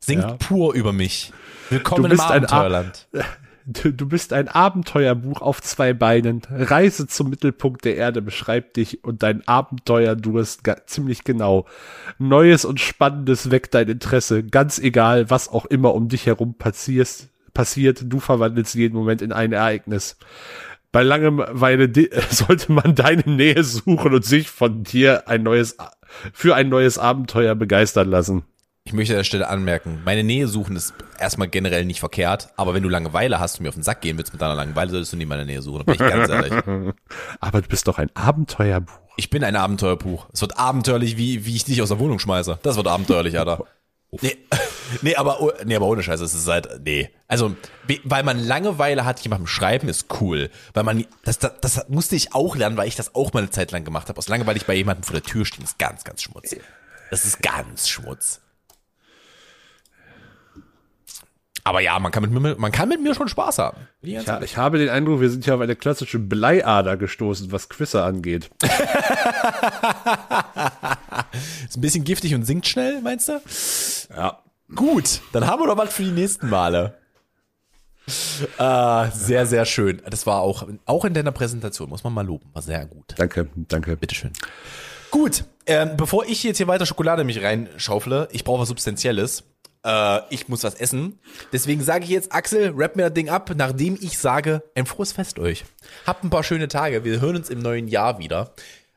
Singt Ja. pur über mich. Willkommen im ein Ab- Abenteuerland. <laughs> Du, bist ein Abenteuerbuch auf zwei Beinen. Reise zum Mittelpunkt der Erde beschreibt dich und dein Abenteuerdurst ga- ziemlich genau. Neues und Spannendes weckt dein Interesse. Ganz egal, was auch immer um dich herum passierst, passiert, du verwandelst jeden Moment in ein Ereignis. Bei Langeweile di- <laughs> sollte man deine Nähe suchen und sich von dir ein neues, für ein neues Abenteuer begeistern lassen. Ich möchte an der Stelle anmerken, meine Nähe suchen ist erstmal generell nicht verkehrt, aber wenn du Langeweile hast und mir auf den Sack gehen willst mit deiner Langeweile, solltest du nie meine Nähe suchen, bin ich ganz ehrlich. <laughs> Aber du bist doch ein Abenteuerbuch. Ich bin ein Abenteuerbuch. Es wird abenteuerlich, wie, wie ich dich aus der Wohnung schmeiße. Das wird abenteuerlich, Alter. <laughs> Nee, <laughs> nee, aber, oh- nee, aber ohne Scheiß, es ist halt, nee. Also, weil man Langeweile hat, jemandem schreiben, ist cool. Weil man, das, das, das musste ich auch lernen, weil ich das auch mal eine Zeit lang gemacht habe. Aus Langeweile ich bei jemandem vor der Tür stehen, ist ganz, ganz schmutzig. Das ist ganz schmutz. Aber ja, man kann mit mir, man kann mit mir schon Spaß haben. Ich ehrlich. ich habe den Eindruck, wir sind hier auf eine klassische Bleiader gestoßen, was Quizze angeht. <laughs> Ist ein bisschen giftig und sinkt schnell, meinst du? Ja. Gut, dann haben wir doch was für die nächsten Male. Ah, sehr, sehr schön. Das war auch, auch in deiner Präsentation, muss man mal loben, war sehr gut. Danke, danke. Bitteschön. Gut, ähm, bevor ich jetzt hier weiter Schokolade mich reinschaufle, ich brauche was Substanzielles. Äh, ich muss was essen. Deswegen sage ich jetzt, Axel, rap mir das Ding ab, nachdem ich sage, ein frohes Fest euch. Habt ein paar schöne Tage. Wir hören uns im neuen Jahr wieder.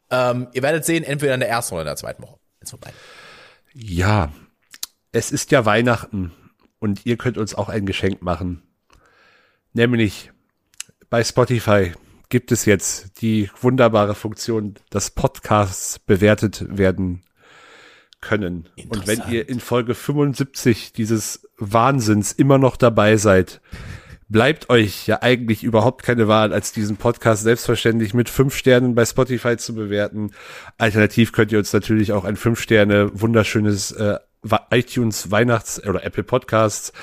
Ähm, ihr werdet sehen, entweder in der ersten oder in der zweiten Woche. Von beiden. Ja, es ist ja Weihnachten und ihr könnt uns auch ein Geschenk machen. Nämlich bei Spotify gibt es jetzt die wunderbare Funktion, dass Podcasts bewertet werden können. Und wenn ihr in Folge 75 dieses Wahnsinns immer noch dabei seid, bleibt euch ja eigentlich überhaupt keine Wahl, als diesen Podcast selbstverständlich mit fünf Sternen bei Spotify zu bewerten. Alternativ könnt ihr uns natürlich auch ein fünf Sterne wunderschönes äh, iTunes Weihnachts- oder Apple Podcasts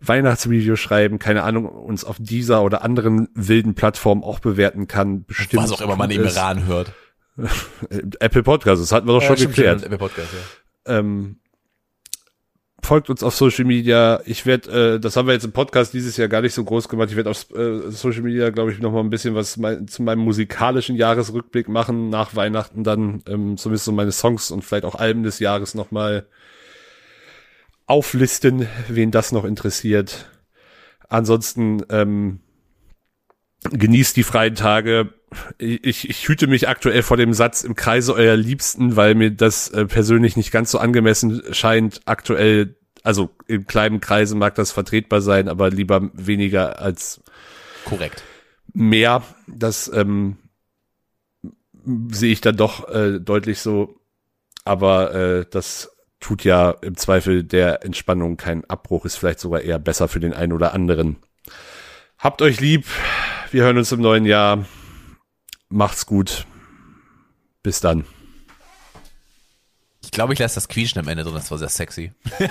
Weihnachtsreview schreiben, keine Ahnung, uns auf dieser oder anderen wilden Plattformen auch bewerten kann. Bestimmt Was auch immer man im. Iran hört. <laughs> Apple Podcasts, das hatten wir doch schon stimmt, geklärt. Apple Podcast, ja. Ähm, folgt uns auf Social Media. Ich werde, äh, das haben wir jetzt im Podcast dieses Jahr gar nicht so groß gemacht. Ich werde auf äh, Social Media, glaube ich, noch mal ein bisschen was mein, zu meinem musikalischen Jahresrückblick machen nach Weihnachten dann ähm, zumindest so meine Songs und vielleicht auch Alben des Jahres noch mal auflisten, wen das noch interessiert. Ansonsten ähm, genießt die freien Tage. Ich, ich hüte mich aktuell vor dem Satz im Kreise eurer Liebsten, weil mir das äh, persönlich nicht ganz so angemessen scheint. Aktuell, also im kleinen Kreise mag das vertretbar sein, aber lieber weniger als Korrekt. mehr. Das ähm, sehe ich dann doch äh, deutlich so. Aber äh, das tut ja im Zweifel der Entspannung keinen Abbruch, ist vielleicht sogar eher besser für den einen oder anderen. Habt euch lieb. Wir hören uns im neuen Jahr. Macht's gut. Bis dann. Ich glaube, ich lasse das Quietschen am Ende drin, das war sehr sexy. <laughs>